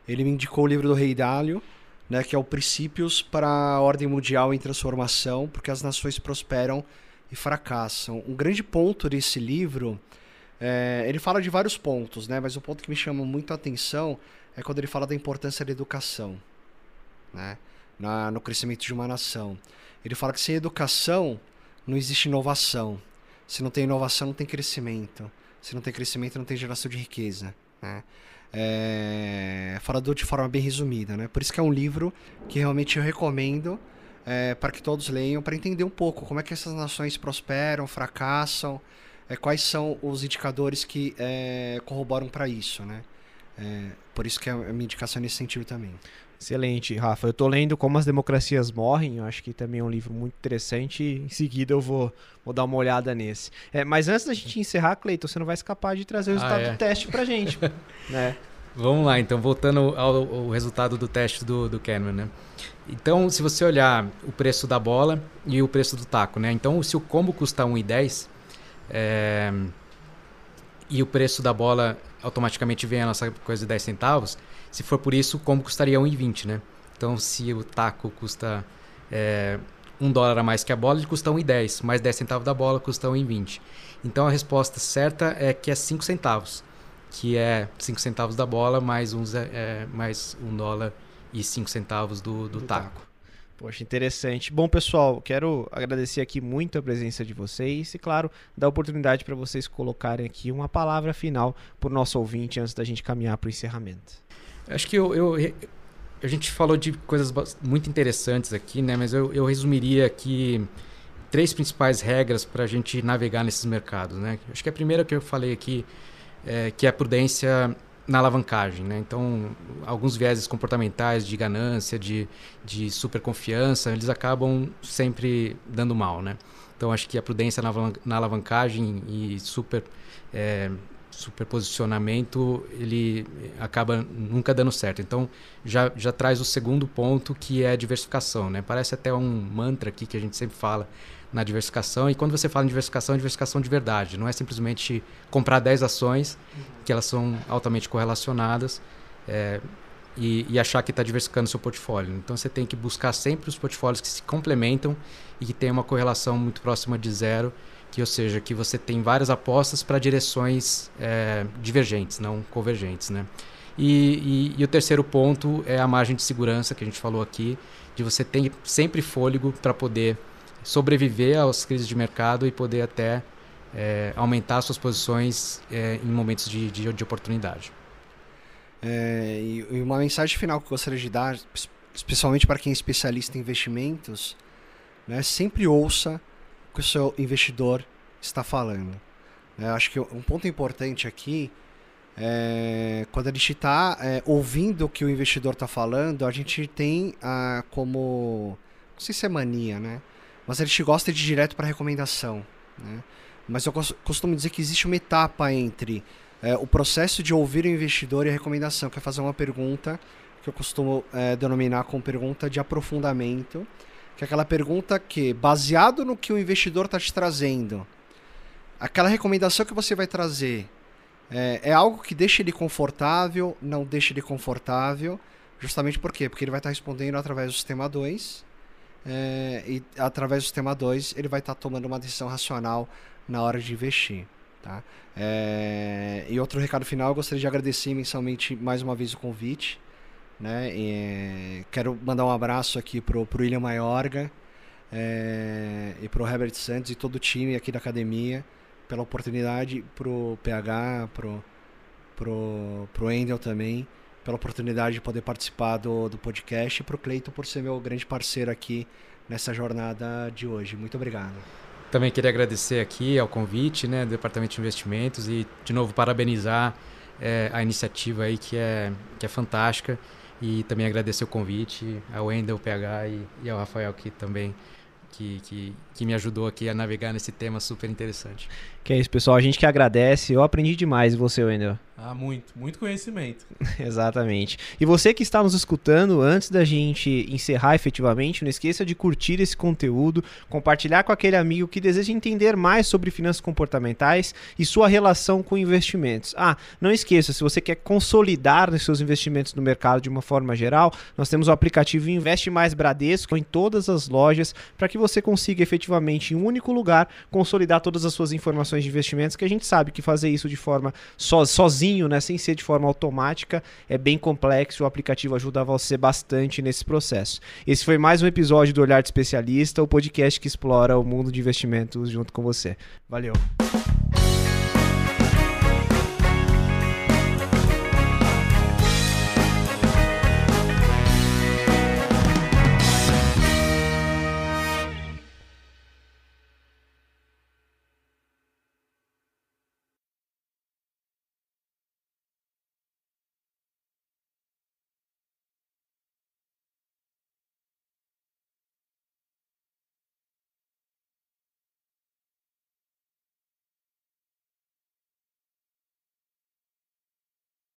Ele me indicou o livro do Rei Dálio, né, que é o Princípios para a Ordem Mundial em Transformação, porque as nações prosperam e fracassam. Um grande ponto desse livro, é, ele fala de vários pontos, né, mas o ponto que me chama muito a atenção é quando ele fala da importância da educação, né, na, no crescimento de uma nação. Ele fala que sem educação não existe inovação. Se não tem inovação, não tem crescimento. Se não tem crescimento, não tem geração de riqueza. Né? É, falando de forma bem resumida. Né? Por isso que é um livro que realmente eu recomendo é, para que todos leiam, para entender um pouco como é que essas nações prosperam, fracassam, é, quais são os indicadores que é, corroboram para isso. Né? É, por isso que é a minha indicação nesse sentido também. Excelente, Rafa. Eu tô lendo Como as Democracias Morrem, eu acho que também é um livro muito interessante. Em seguida eu vou, vou dar uma olhada nesse. É, mas antes da gente encerrar, Cleiton, você não vai escapar de trazer o ah, resultado ah, é. do teste pra gente. [laughs] né? Vamos lá, então, voltando ao, ao, resultado do teste do, do Kahneman, né? Então, se você olhar o preço da bola e o preço do taco, né? Então, se o combo custa 1,10, é, e o preço da bola automaticamente vem a nossa coisa de 10 centavos, se for por isso, como custaria 1,20, né? Então, se o taco custa é, 1 dólar a mais que a bola, ele custa 1,10, mais 10 centavos da bola custa 1,20. Então, a resposta certa é que é 5 centavos, que é 5 centavos da bola mais, uns, é, mais 1 dólar e 5 centavos do, do, do taco. taco. Poxa, interessante. Bom, pessoal, quero agradecer aqui muito a presença de vocês e, claro, dar a oportunidade para vocês colocarem aqui uma palavra final para o nosso ouvinte antes da gente caminhar para o encerramento. Acho que eu, eu, a gente falou de coisas muito interessantes aqui, né? Mas eu, eu resumiria aqui três principais regras para a gente navegar nesses mercados, né? Acho que a primeira que eu falei aqui é que é a prudência na alavancagem. Né? Então, alguns vieses comportamentais de ganância, de, de superconfiança, eles acabam sempre dando mal. Né? Então, acho que a prudência na, na alavancagem e super, é, superposicionamento, ele acaba nunca dando certo. Então, já, já traz o segundo ponto, que é a diversificação. Né? Parece até um mantra aqui que a gente sempre fala, na diversificação. E quando você fala em diversificação, é diversificação de verdade. Não é simplesmente comprar 10 ações, que elas são altamente correlacionadas, é, e, e, achar que está diversificando seu portfólio. Então você tem que buscar sempre os portfólios que se complementam e que tem uma correlação muito próxima de zero, que ou seja, que você tem várias apostas para direções é, divergentes, não convergentes. Né? E, e, e o terceiro ponto é a margem de segurança que a gente falou aqui, de você ter sempre fôlego para poder sobreviver às crises de mercado e poder até é, aumentar suas posições é, em momentos de, de, de oportunidade. É, e uma mensagem final que eu gostaria de dar, especialmente para quem é especialista em investimentos, né, sempre ouça que o seu investidor está falando. Né, acho que um ponto importante aqui é quando a gente está é, ouvindo o que o investidor está falando, a gente tem ah, como. Não sei se é mania, né? mas a gente gosta de ir direto para recomendação. Né? Mas eu costumo dizer que existe uma etapa entre é, o processo de ouvir o investidor e a recomendação, que é fazer uma pergunta que eu costumo é, denominar como pergunta de aprofundamento, que é aquela pergunta que, baseado no que o investidor está te trazendo, aquela recomendação que você vai trazer é, é, algo que deixa ele confortável, não deixa ele confortável, justamente por quê? Porque ele vai estar tá respondendo através do sistema 2 é, e através do sistema 2 ele vai estar tá tomando uma decisão racional na hora de investir. Tá? É, e outro recado final, eu gostaria de agradecer imensamente mais uma vez o convite. Né? E, quero mandar um abraço aqui pro, pro William Maiorga é, e pro Herbert Santos e todo o time aqui da academia pela oportunidade, pro PH, pro, pro, pro Endel também pela oportunidade de poder participar do, do podcast e para o Cleiton por ser meu grande parceiro aqui nessa jornada de hoje. Muito obrigado. Também queria agradecer aqui ao convite né, do Departamento de Investimentos e, de novo, parabenizar é, a iniciativa aí que é, que é fantástica e também agradecer o convite ao Wendel, PH e, e ao Rafael que também que, que, que me ajudou aqui a navegar nesse tema super interessante. Que é isso, pessoal. A gente que agradece. Eu aprendi demais você, Wendel. [laughs] Ah, muito, muito conhecimento. Exatamente. E você que está nos escutando, antes da gente encerrar efetivamente, não esqueça de curtir esse conteúdo, compartilhar com aquele amigo que deseja entender mais sobre finanças comportamentais e sua relação com investimentos. Ah, não esqueça, se você quer consolidar os seus investimentos no mercado de uma forma geral, nós temos o aplicativo Investe Mais Bradesco em todas as lojas para que você consiga efetivamente em um único lugar consolidar todas as suas informações de investimentos, que a gente sabe que fazer isso de forma so, sozinho, né, sem ser de forma automática, é bem complexo. O aplicativo ajuda você bastante nesse processo. Esse foi mais um episódio do Olhar de Especialista, o podcast que explora o mundo de investimentos junto com você. Valeu.